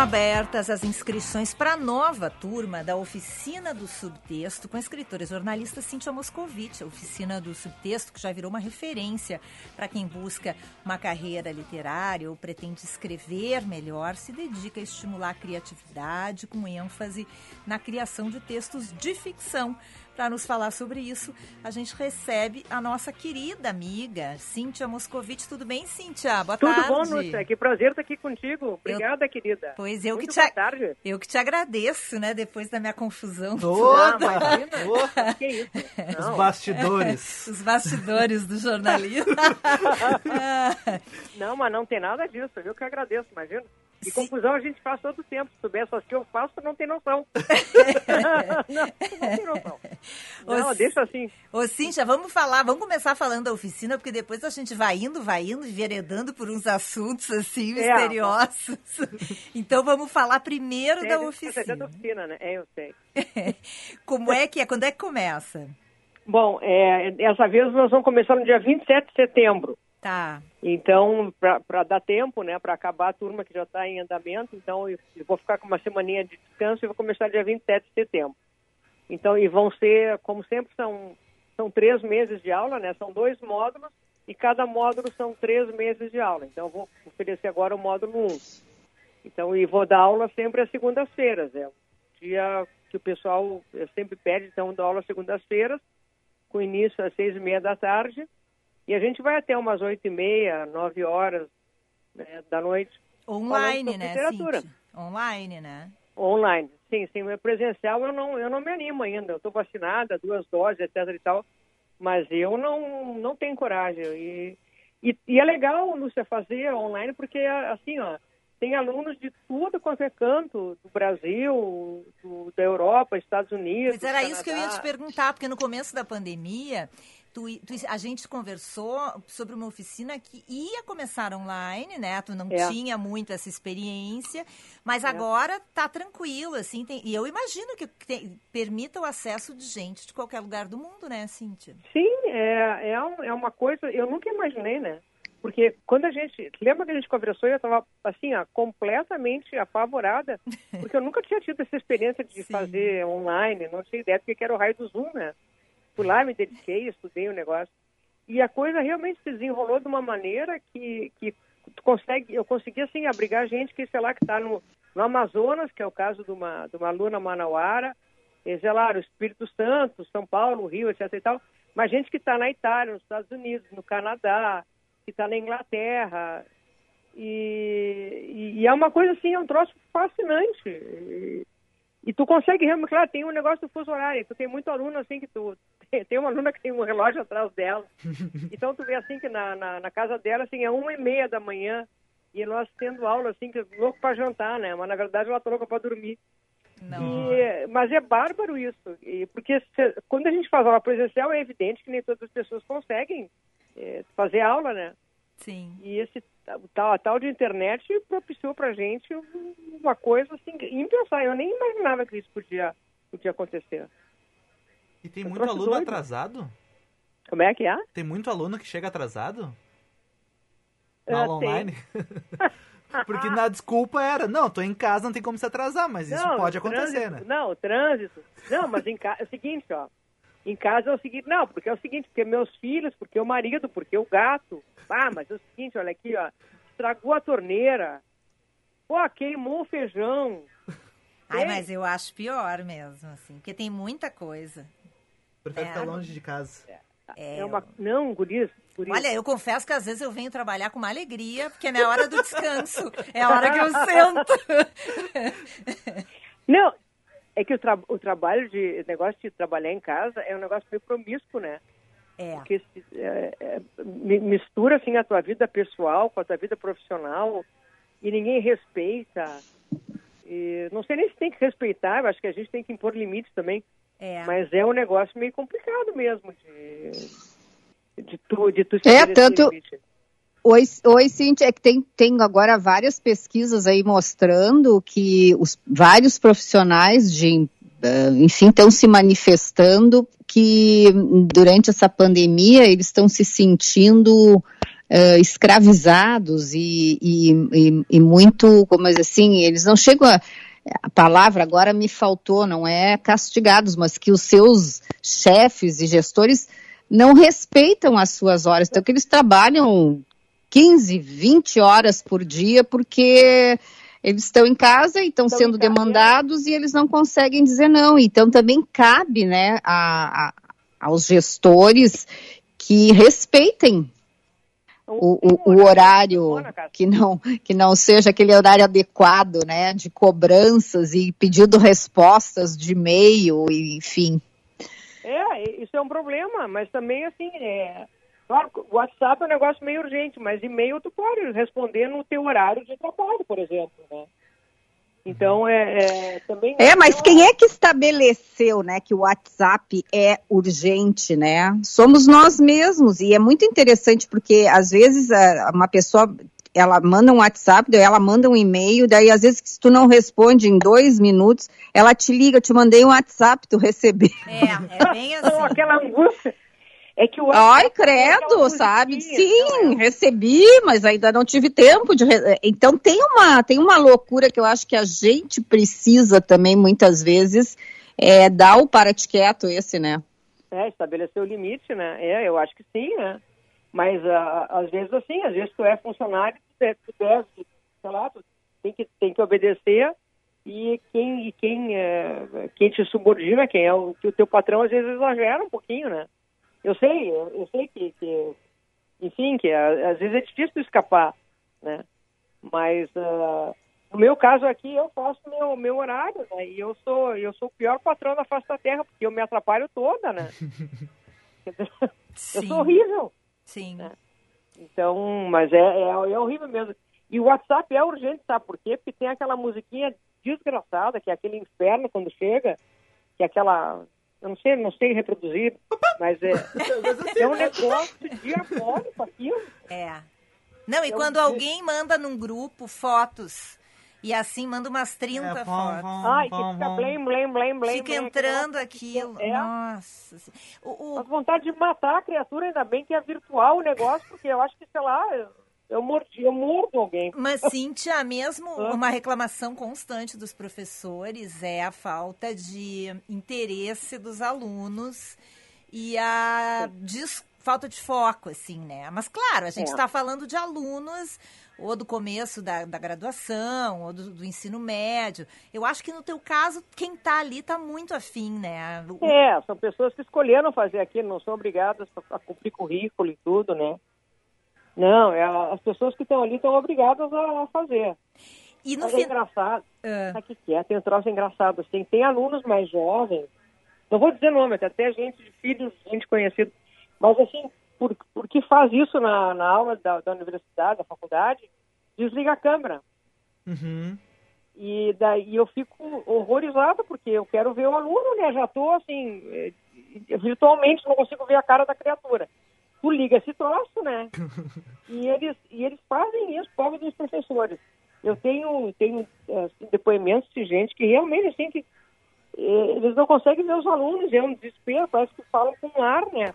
S2: Abertas as inscrições para a nova turma da Oficina do Subtexto com a escritora e jornalista Cíntia Moscovitch. A Oficina do Subtexto que já virou uma referência para quem busca uma carreira literária ou pretende escrever melhor, se dedica a estimular a criatividade com ênfase na criação de textos de ficção. Para nos falar sobre isso, a gente recebe a nossa querida amiga, Cíntia Moscovitch. Tudo bem, Cíntia? Boa
S13: Tudo
S2: tarde.
S13: Tudo bom, Núcia. Que prazer estar aqui contigo. Obrigada,
S2: eu...
S13: querida.
S2: Pois eu
S13: Muito
S2: que te
S13: boa tarde.
S2: Eu que te agradeço, né, depois da minha confusão
S1: toda.
S13: Não, que isso?
S1: Não. Os bastidores. (laughs)
S2: Os bastidores do jornalismo. (laughs)
S13: não, mas não tem nada disso. Eu que agradeço, imagina. E confusão a gente faz todo o tempo. Se souber só que eu faço, não tem noção. (laughs) não, não tem noção. Não,
S2: Ô,
S13: deixa assim.
S2: Ô, Cíntia, vamos falar, vamos começar falando da oficina, porque depois a gente vai indo, vai indo, veredando por uns assuntos assim,
S13: É,
S2: misteriosos. (laughs) então vamos falar primeiro
S13: É,
S2: da
S13: é
S2: oficina.
S13: da oficina, né? É, eu sei. (laughs)
S2: Como é que é? Quando é que começa?
S13: Bom, é, dessa vez nós vamos começar no dia 27 de setembro.
S2: Tá.
S13: Então, para dar tempo, né, para acabar a turma que já está em andamento, então eu, eu, vou ficar com uma semaninha de descanso e vou começar dia 27 de setembro. Então, e vão ser, como sempre, são, são três meses de aula, né, são dois módulos e cada módulo são três meses de aula. Então, eu vou oferecer agora o módulo 1. Então, e vou dar aula sempre às segundas-feiras, é o dia que o pessoal sempre pede, então, dou aula às segundas-feiras, com início às seis e meia da tarde, e a gente vai até umas oito e meia, nove horas né, da noite.
S2: Online, né,
S13: literatura.
S2: Online, né?
S13: Online, sim, sim. Presencial eu não, eu não me animo ainda. Eu estou vacinada, duas doses, etc e tal, mas eu não, não tenho coragem. E, e, e é legal, Lúcia, fazer online, porque, assim, ó, tem alunos de tudo quanto é canto, do Brasil, do, da Europa, Estados Unidos.
S2: Mas era
S13: Canadá.
S2: isso que eu ia te perguntar, porque no começo da pandemia, tu, tu, a gente conversou sobre uma oficina que ia começar online, né? Tu não
S13: É.
S2: tinha muito essa experiência, mas
S13: É.
S2: agora tá tranquilo, assim. Tem, e eu imagino que tem- permita o acesso de gente de qualquer lugar do mundo, né, Cíntia?
S13: Sim, é, é, um- é uma coisa, eu nunca imaginei, né? Porque quando a gente, lembra que a gente conversou e eu estava assim, ó, completamente apavorada, (laughs) porque eu nunca tinha tido essa experiência de fazer online, não tinha ideia do que era o raio do Zoom, né? Fui lá, me dediquei, estudei o negócio. E a coisa realmente se desenrolou de uma maneira que, que tu consegue, eu consegui assim abrigar gente que, sei lá, que está no, no Amazonas, que é o caso de uma, de uma aluna manauara, e, sei lá, no Espírito Santo, São Paulo, Rio, etc e tal, mas gente que está na Itália, nos Estados Unidos, no Canadá, que está na Inglaterra. E, e é uma coisa assim, é um troço fascinante. E, e tu consegue realmente, claro, tem um negócio do fuso horário, tu tem muito aluno assim que tu. (laughs) Tem uma aluna que tem um relógio atrás dela. (laughs) Então tu vê assim que na, na, na casa dela assim, é uma e meia da manhã e nós tendo aula assim, que louco para jantar, né? Mas na verdade ela tá louca para dormir. E, mas é bárbaro isso, e, porque se- quando a gente faz aula presencial é evidente que nem todas as pessoas conseguem é, fazer aula, né?
S2: Sim.
S13: E esse o tal, a tal de internet propiciou pra gente uma coisa assim impensável. Eu nem imaginava que isso podia, podia acontecer.
S1: E tem
S13: Eu
S1: muito aluno
S13: doido.
S1: atrasado?
S13: Como é que é?
S1: Tem muito aluno que chega atrasado? Na aula online? (laughs) Porque na desculpa era, não, tô em casa, não tem como se atrasar, mas isso pode acontecer,
S13: trânsito,
S1: né?
S13: Não, o trânsito. Não, mas em casa é o seguinte, ó. Em casa é o seguinte, não, porque é o seguinte, porque meus filhos, porque o marido, porque o gato. Ah, mas é o seguinte, olha aqui, ó. Estragou a torneira. Pô, queimou o feijão.
S2: Ai, mas eu acho pior mesmo, assim, porque tem muita coisa.
S1: Prefere é, ficar longe de casa.
S13: É, é uma... Não, guris, guris.
S2: Olha, eu confesso que às vezes eu venho trabalhar com uma alegria, porque é minha hora do descanso. é a hora que eu (laughs)
S13: sento. Não, é que o, tra o trabalho de negócio de trabalhar em casa é um negócio meio promíscuo, né?
S2: É.
S13: Porque é, é, mistura assim a tua vida pessoal com a tua vida profissional e ninguém respeita. E não sei nem se tem que respeitar, eu acho que a gente tem que impor limites também.
S2: É.
S13: Mas é um negócio meio complicado mesmo de, de tu, de tu
S3: É, tanto. Limite. Oi, oi, Cintia, é que tem, tem agora várias pesquisas aí mostrando que os vários profissionais de, uh, enfim, estão se manifestando que durante essa pandemia eles estão se sentindo uh, escravizados e, e, e, e, muito, como assim, eles não chegam a, a palavra agora me faltou, não é castigados, mas que os seus chefes e gestores não respeitam as suas horas, então que eles trabalham 15, 20 horas por dia, porque eles estão em casa e estão sendo demandados e eles não conseguem dizer não. Então também cabe, né, a, a, aos gestores que respeitem o, o, o, horário que não que não seja aquele horário adequado, né, de cobranças e pedindo respostas de e-mail, enfim.
S13: É, isso é um problema, mas também assim é Claro, o WhatsApp é um negócio meio urgente, mas e-mail tu pode responder no teu horário de trabalho, por exemplo, né? Então, é, é também...
S3: É, mas quem é que estabeleceu, né, que o WhatsApp é urgente, né? Somos nós mesmos, e é muito interessante porque, às vezes, uma pessoa, ela manda um WhatsApp, daí ela manda um e-mail, daí, às vezes, se tu não responde em dois minutos, ela te liga, te mandei um WhatsApp, tu recebeu.
S2: É, é bem (laughs) assim.
S13: aquela angústia é que o
S3: Ai, credo, sabe? Sim, recebi, mas ainda não tive tempo de. Re... Então tem uma, tem uma loucura que eu acho que a gente precisa também, muitas vezes, é dar o para quieto esse, né?
S13: É, estabelecer o limite, né? É, eu acho que sim, né? Mas uh, às vezes assim, às vezes tu é funcionário, tu deve sei lá, tu tem que, tem que obedecer e quem, e quem, uh, quem te subordina, quem é o, que o teu patrão às vezes exagera um pouquinho, né? Eu sei, eu, eu sei que, que, enfim, que às vezes é difícil escapar, né? Mas uh, no meu caso aqui eu faço meu meu horário, né? E eu sou eu sou o pior patrão da face da terra porque eu me atrapalho toda, né? (laughs) eu sou horrível.
S2: Sim.
S13: Né? Então, mas é, é, é horrível mesmo. E o WhatsApp é urgente, sabe por quê? Porque tem aquela musiquinha desgraçada, que é aquele inferno quando chega, que é aquela eu não sei, não sei reproduzir, mas é, (laughs) é um negócio diabólico aquilo.
S2: É. Não, e quando alguém manda num grupo fotos e assim manda umas 30 é, fotos.
S13: Ai, que fica blém, blém, blém, blém.
S2: Fica entrando aquilo. É. Nossa.
S13: O, o... A vontade de matar a criatura, ainda bem que é virtual o negócio, porque eu acho que, sei lá, eu mordi, eu mordo alguém.
S2: Mas, Cíntia, mesmo (laughs) uma reclamação constante dos professores é a falta de interesse dos alunos e a des, falta de foco, assim, né? Mas, claro, a gente está é. Tá falando de alunos ou do começo da, da graduação, ou do, do, ensino médio. Eu acho que no teu caso, quem está ali está muito afim, né?
S13: O... É, são pessoas que escolheram fazer aquilo, não são obrigadas a cumprir currículo e tudo, né? Não, é, as pessoas que estão ali estão obrigadas a fazer.
S2: E no
S13: Mas é engraçado. Uh... Sabe o que é? Tem um troço engraçado. Assim, tem alunos mais jovens, não vou dizer nome, até gente de filhos, gente conhecida, mas assim, por, por que faz isso na, na aula da, da universidade, da faculdade, desliga a câmera.
S1: Uhum.
S13: E daí eu fico horrorizada, porque eu quero ver o aluno, né? Já estou assim, eh, virtualmente não consigo ver a cara da criatura tu liga esse troço, né? e, eles, e eles fazem isso, pobre dos professores. Eu tenho, tenho assim, depoimentos de gente que realmente, assim, que eles não conseguem ver os alunos, é um desespero, parece que falam com ar, né?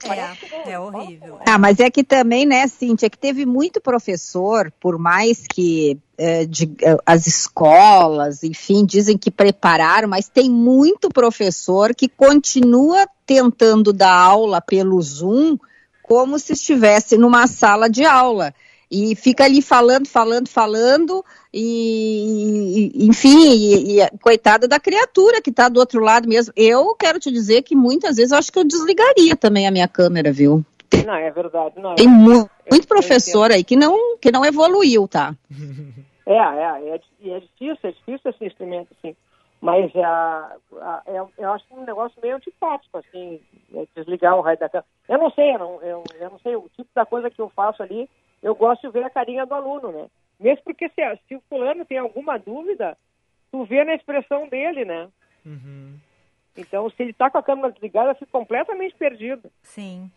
S2: É, é horrível.
S3: Ah, mas é que também, né, Cíntia, que teve muito professor, por mais que é, de, é, as escolas, enfim, dizem que prepararam, mas tem muito professor que continua tentando dar aula pelo Zoom como se estivesse numa sala de aula e fica ali falando, falando, falando, e, e enfim, e, e, coitada da criatura que está do outro lado mesmo. Eu quero te dizer que muitas vezes eu acho que eu desligaria também a minha câmera, viu?
S13: Não, é verdade. Não,
S3: Tem muito, muito professor aí que não, que não evoluiu, tá?
S13: É, é, é, é difícil, é difícil esse instrumento, assim. Mas é, é, eu acho um negócio meio antipático, assim, é desligar o raio da câmera. Eu não sei, eu não, eu, eu não sei o tipo da coisa que eu faço ali, eu gosto de ver a carinha do aluno, né? Mesmo porque se, se o fulano tem alguma dúvida, tu vê na expressão dele, né? Uhum. Então, se ele está com a câmera desligada, fica completamente perdido.
S2: Sim.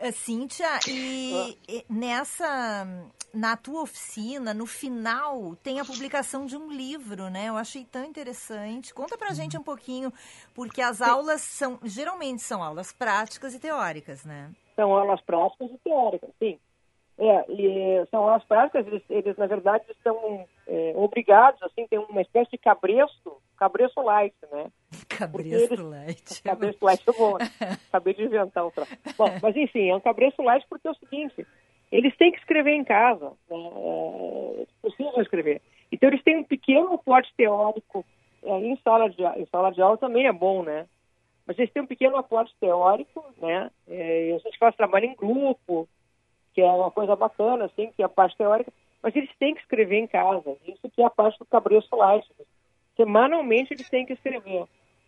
S2: Uh, Cíntia, e, e, nessa, na tua oficina, no final, tem a publicação de um livro, né? Eu achei tão interessante. Conta pra gente um pouquinho, porque as aulas são, geralmente são aulas práticas e teóricas, né?
S13: São aulas práticas e teóricas, sim. É, e são aulas práticas, eles, eles na verdade estão é, obrigados, assim, tem uma espécie de cabresto, cabresto light, né? (laughs)
S2: Cabresto eles, light.
S13: Cabresto light, eu vou, (laughs) acabei de inventar outra. Bom, mas enfim, é um cabresto light porque é o seguinte, eles têm que escrever em casa, né? é, precisam escrever. Então eles têm um pequeno aporte teórico, é, em, sala de, em sala de aula também é bom, né? Mas eles têm um pequeno aporte teórico, né? É, a gente faz trabalho em grupo, que é uma coisa bacana, assim, que é a parte teórica, mas eles têm que escrever em casa. Isso que é a parte do cabresto lástico. Semanalmente eles têm que escrever.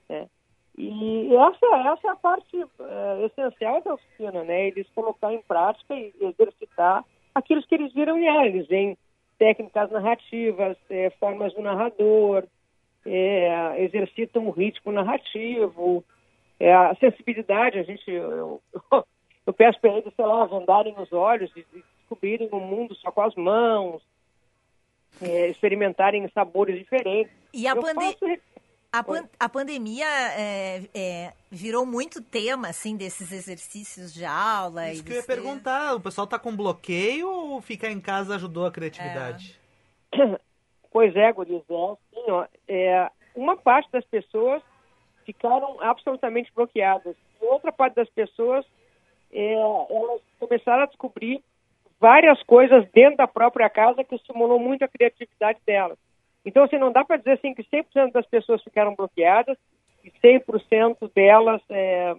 S13: Né? E essa, essa é a parte é, essencial da oficina, né? Eles colocar em prática e exercitar aquilo que eles viram em eles, em técnicas narrativas, é, formas do narrador, é, exercitam ritmo narrativo, a sensibilidade, a gente, eu, (laughs) eu, eu peço para eles, sei lá, vendarem os olhos e descobrirem o mundo só com as mãos, é, experimentarem sabores diferentes.
S2: E a, pande a, pan a pandemia é, é, virou muito tema, assim, desses exercícios de aula.
S1: Isso que eu ia perguntar, o pessoal tá com bloqueio ou ficar em casa ajudou a criatividade?
S13: É. (coughs) Pois é, Guriz, é assim, ó, é, uma parte das pessoas ficaram absolutamente bloqueadas. Outra parte das pessoas é, elas começaram a descobrir várias coisas dentro da própria casa que estimulou muito a criatividade delas. Então, assim, não dá para dizer assim que 100% das pessoas ficaram bloqueadas e 100% delas é,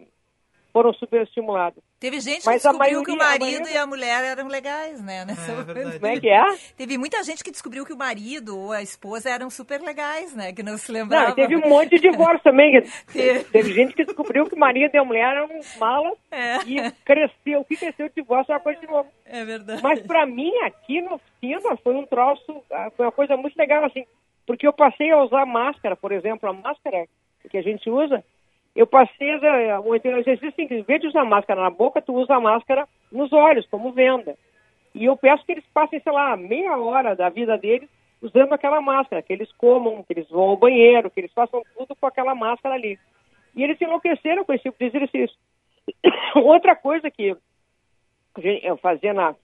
S13: foram super estimuladas.
S2: Teve gente Mas que descobriu maioria, que o marido a maioria... e a mulher eram legais, né? Nessa
S13: é, é Como é que é?
S2: Teve muita gente que descobriu que o marido ou a esposa eram super legais, né? Que não se lembrava.
S13: Não, teve um monte de divórcio também. (laughs) teve. teve gente que descobriu que o marido e a mulher eram malas é. e cresceu. O que cresceu o divórcio é uma coisa de novo.
S2: É verdade.
S13: Mas para mim, aqui na oficina, foi um troço, ah, foi uma coisa muito legal, assim. Porque eu passei a usar máscara, por exemplo, a máscara que a gente usa, eu passei o exercício seguinte, em vez de usar máscara na boca, tu usa máscara nos olhos, como venda. E eu peço que eles passem, sei lá, meia hora da vida deles usando aquela máscara, que eles comam, que eles vão ao banheiro, que eles façam tudo com aquela máscara ali. E eles enlouqueceram com esse tipo de exercício. (coughs) Outra coisa que eu fazia, na,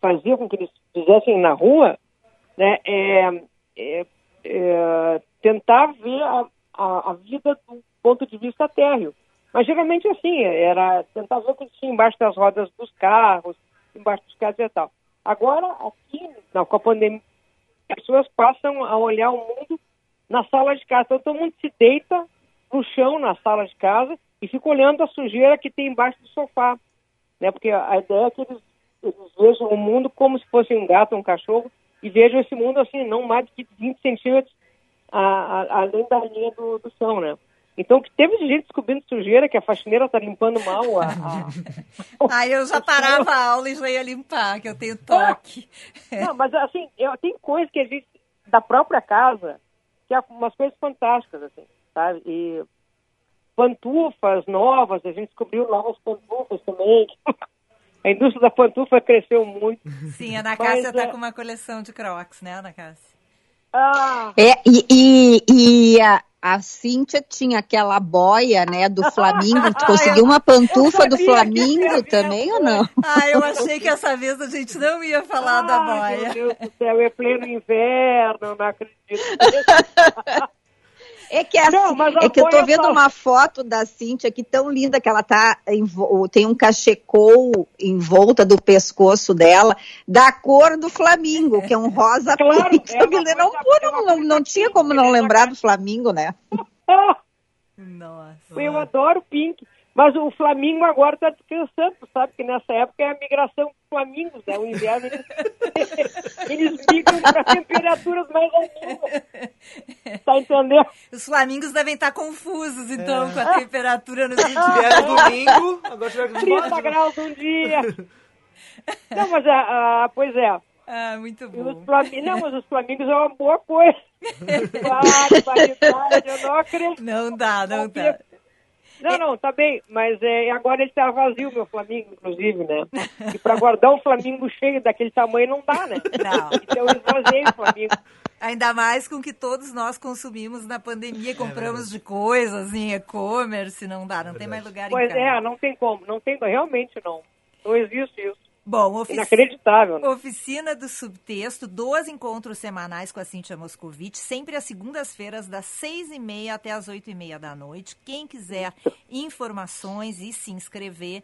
S13: fazia com que eles fizessem na rua, né, é, é, é tentar ver a, a, a vida do ponto de vista térreo. Mas geralmente assim, era tentar ver que tinha embaixo das rodas dos carros, embaixo dos carros e tal. Agora, aqui, não, com a pandemia, as pessoas passam a olhar o mundo na sala de casa. Então todo mundo se deita no chão na sala de casa e fica olhando a sujeira que tem embaixo do sofá. Né? Porque a ideia é que eles, eles vejam o mundo como se fosse um gato, um cachorro, e vejam esse mundo assim, não mais que 20 centímetros a, a, além da linha do, do chão, né? Então, que teve gente descobrindo sujeira, que a faxineira tá limpando mal a...
S2: a... (laughs) Aí eu já parava a aula e já ia limpar, que eu tenho toque.
S13: Não, mas assim, eu, tem coisas que a gente, da própria casa, que é umas coisas fantásticas, assim, sabe? E pantufas novas, a gente descobriu novas pantufas também. (laughs) A indústria da pantufa cresceu muito.
S2: Sim, a Ana Cássia está é... com uma coleção de crocs, né, Ana Cássia?
S3: Ah. É, e, e, e a, a Cíntia tinha aquela boia, né, do (laughs) Flamengo. Tu conseguiu uma pantufa do Flamengo também ou não?
S2: Ah, eu (laughs) achei que essa vez a gente não ia falar da boia.
S13: Meu Deus do céu, é pleno inverno, não acredito. (laughs)
S3: É que, é, assim, não, é que eu tô vendo uma foto da Cintia aqui tão linda que ela tá em, tem um cachecol em volta do pescoço dela, da cor do Flamingo, que é um rosa (laughs)
S13: claro,
S3: pink. É não, não, não, não tinha como não lembrar do Flamingo, né? (laughs)
S2: Nossa.
S13: Eu adoro pink. Mas o Flamengo agora está descansando, sabe? Que nessa época é a migração dos Flamingos, né? O inverno eles, (laughs) eles migram para temperaturas mais altas. Tá entendendo?
S2: Os Flamingos devem estar confusos, então, é. com a temperatura no dia.
S1: Vieram domingo, agora tiveram
S13: 30 graus um dia. Não, mas, ah, ah, pois é.
S2: Ah, muito bom.
S13: Os Flamingos, não, mas os Flamingos é uma boa coisa. (laughs) Claro, eu não acredito.
S2: Não dá, não dá.
S13: Não, não, tá bem, mas é, agora ele tá vazio, meu Flamengo, inclusive, né? E para guardar um Flamengo cheio daquele tamanho não dá, né? (laughs)
S2: Não.
S13: Então eu esvaziei o Flamengo.
S2: Ainda mais com que todos nós consumimos na pandemia, é compramos de coisas em e-commerce, não dá, não tem mais lugar
S13: pois
S2: em casa.
S13: Pois é, não tem como, não tem, realmente não. Não existe isso.
S2: Bom, ofici...
S13: Inacreditável. Né?
S2: Oficina do Subtexto, dois encontros semanais com a Cíntia Moscovitch, sempre às segundas-feiras, das seis e meia até as oito e meia da noite. Quem quiser informações e se inscrever,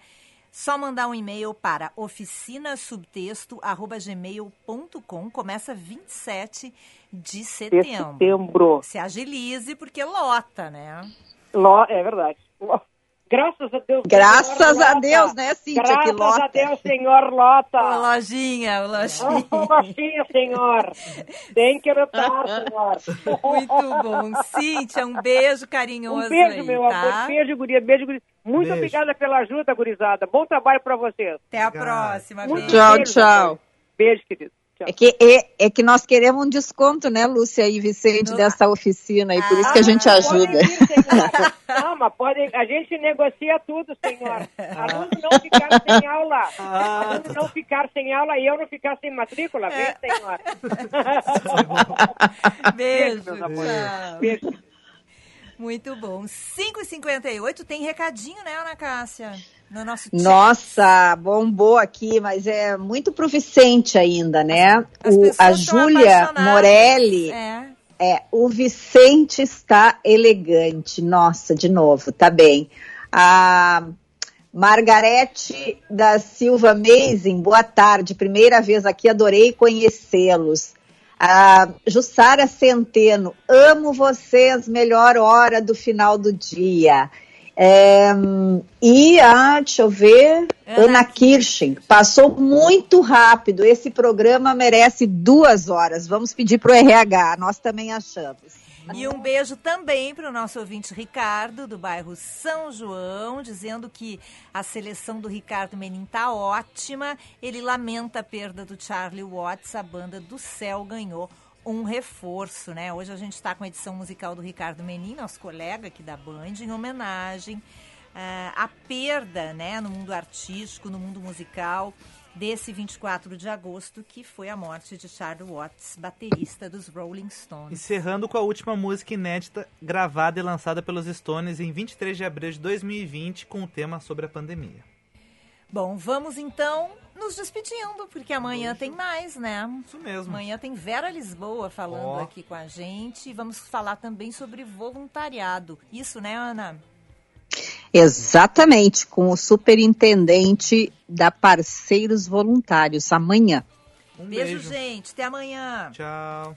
S2: só mandar um e-mail para oficinasubtexto.gmail.com. Começa 27 de setembro.
S13: De setembro.
S2: Se agilize, porque lota, né?
S13: Lo... É verdade. Graças a Deus.
S3: Graças a Deus, né, Cíntia?
S13: Graças
S3: que lota.
S13: a Deus, senhor Lota.
S2: Ô, lojinha, o lojinha.
S13: Oh, lojinha, senhor. Tem que lutar, senhor.
S2: Muito bom. Cíntia, um beijo carinhoso
S13: Um beijo,
S2: aí,
S13: meu
S2: tá?
S13: amor. Beijo, guria. Beijo, guria. Muito
S1: Beijo.
S13: obrigada pela ajuda, gurizada. Bom trabalho pra vocês.
S2: Até a
S1: Obrigado.
S2: próxima.
S13: Muito
S2: Beijo.
S3: Tchau,
S13: beijo,
S3: tchau.
S13: Beijo, querido.
S3: É que, é, é que nós queremos um desconto, né, Lúcia e Vicente,
S2: No-
S3: dessa oficina, e por isso
S2: Ah,
S3: que a gente ajuda.
S13: vir, (laughs) senhora. Não, mas pode, a gente negocia tudo, senhor. Aluno não ficar sem aula.
S1: Ah,
S13: Aluno não ficar sem aula e eu não ficar sem matrícula, vem,
S2: É.
S13: senhora. (laughs)
S2: Beijo. tchau.
S13: Beijo.
S2: Muito bom. 5h58 tem recadinho, né, Ana Cássia? No.
S3: Nossa, bombou aqui, mas é muito pro Vicente ainda, né?
S2: As
S3: O,
S2: pessoas
S3: a Júlia. Morelli,
S2: É.
S3: é, o Vicente está elegante. Nossa, de novo, tá bem. A Margarete da Silva Amazing, boa tarde. Primeira vez aqui, adorei conhecê-los. A Jussara Centeno, amo vocês, melhor hora do final do dia. É, e a, deixa eu ver,
S2: Ana
S3: Ana Kirchen, passou muito rápido. Esse programa merece duas horas. Vamos pedir para o RH, nós também achamos.
S2: E um beijo também para o nosso ouvinte Ricardo, do bairro São João, dizendo que a seleção do Ricardo Menin tá ótima. Ele lamenta a perda do Charlie Watts, a banda do Céu ganhou um reforço, né? Hoje a gente está com a edição musical do Ricardo Menin, nosso colega aqui da Band, em homenagem ah, à perda, né, no mundo artístico, no mundo musical, desse 24 de agosto, que foi a morte de Charlie Watts, baterista dos Rolling Stones.
S1: Encerrando com a última música inédita gravada e lançada pelos Stones em 23 de abril de 2020 com o tema sobre a pandemia.
S2: Bom, vamos então nos despedindo, porque amanhã tem mais, né?
S1: Isso mesmo.
S2: Amanhã tem Vera Lisboa falando
S1: Ó.
S2: aqui com a gente e vamos falar também sobre voluntariado. Isso, né, Ana?
S3: Exatamente, com o superintendente da Parceiros Voluntários, amanhã.
S1: Um
S2: beijo,
S1: beijo.
S2: gente. Até amanhã.
S1: Tchau.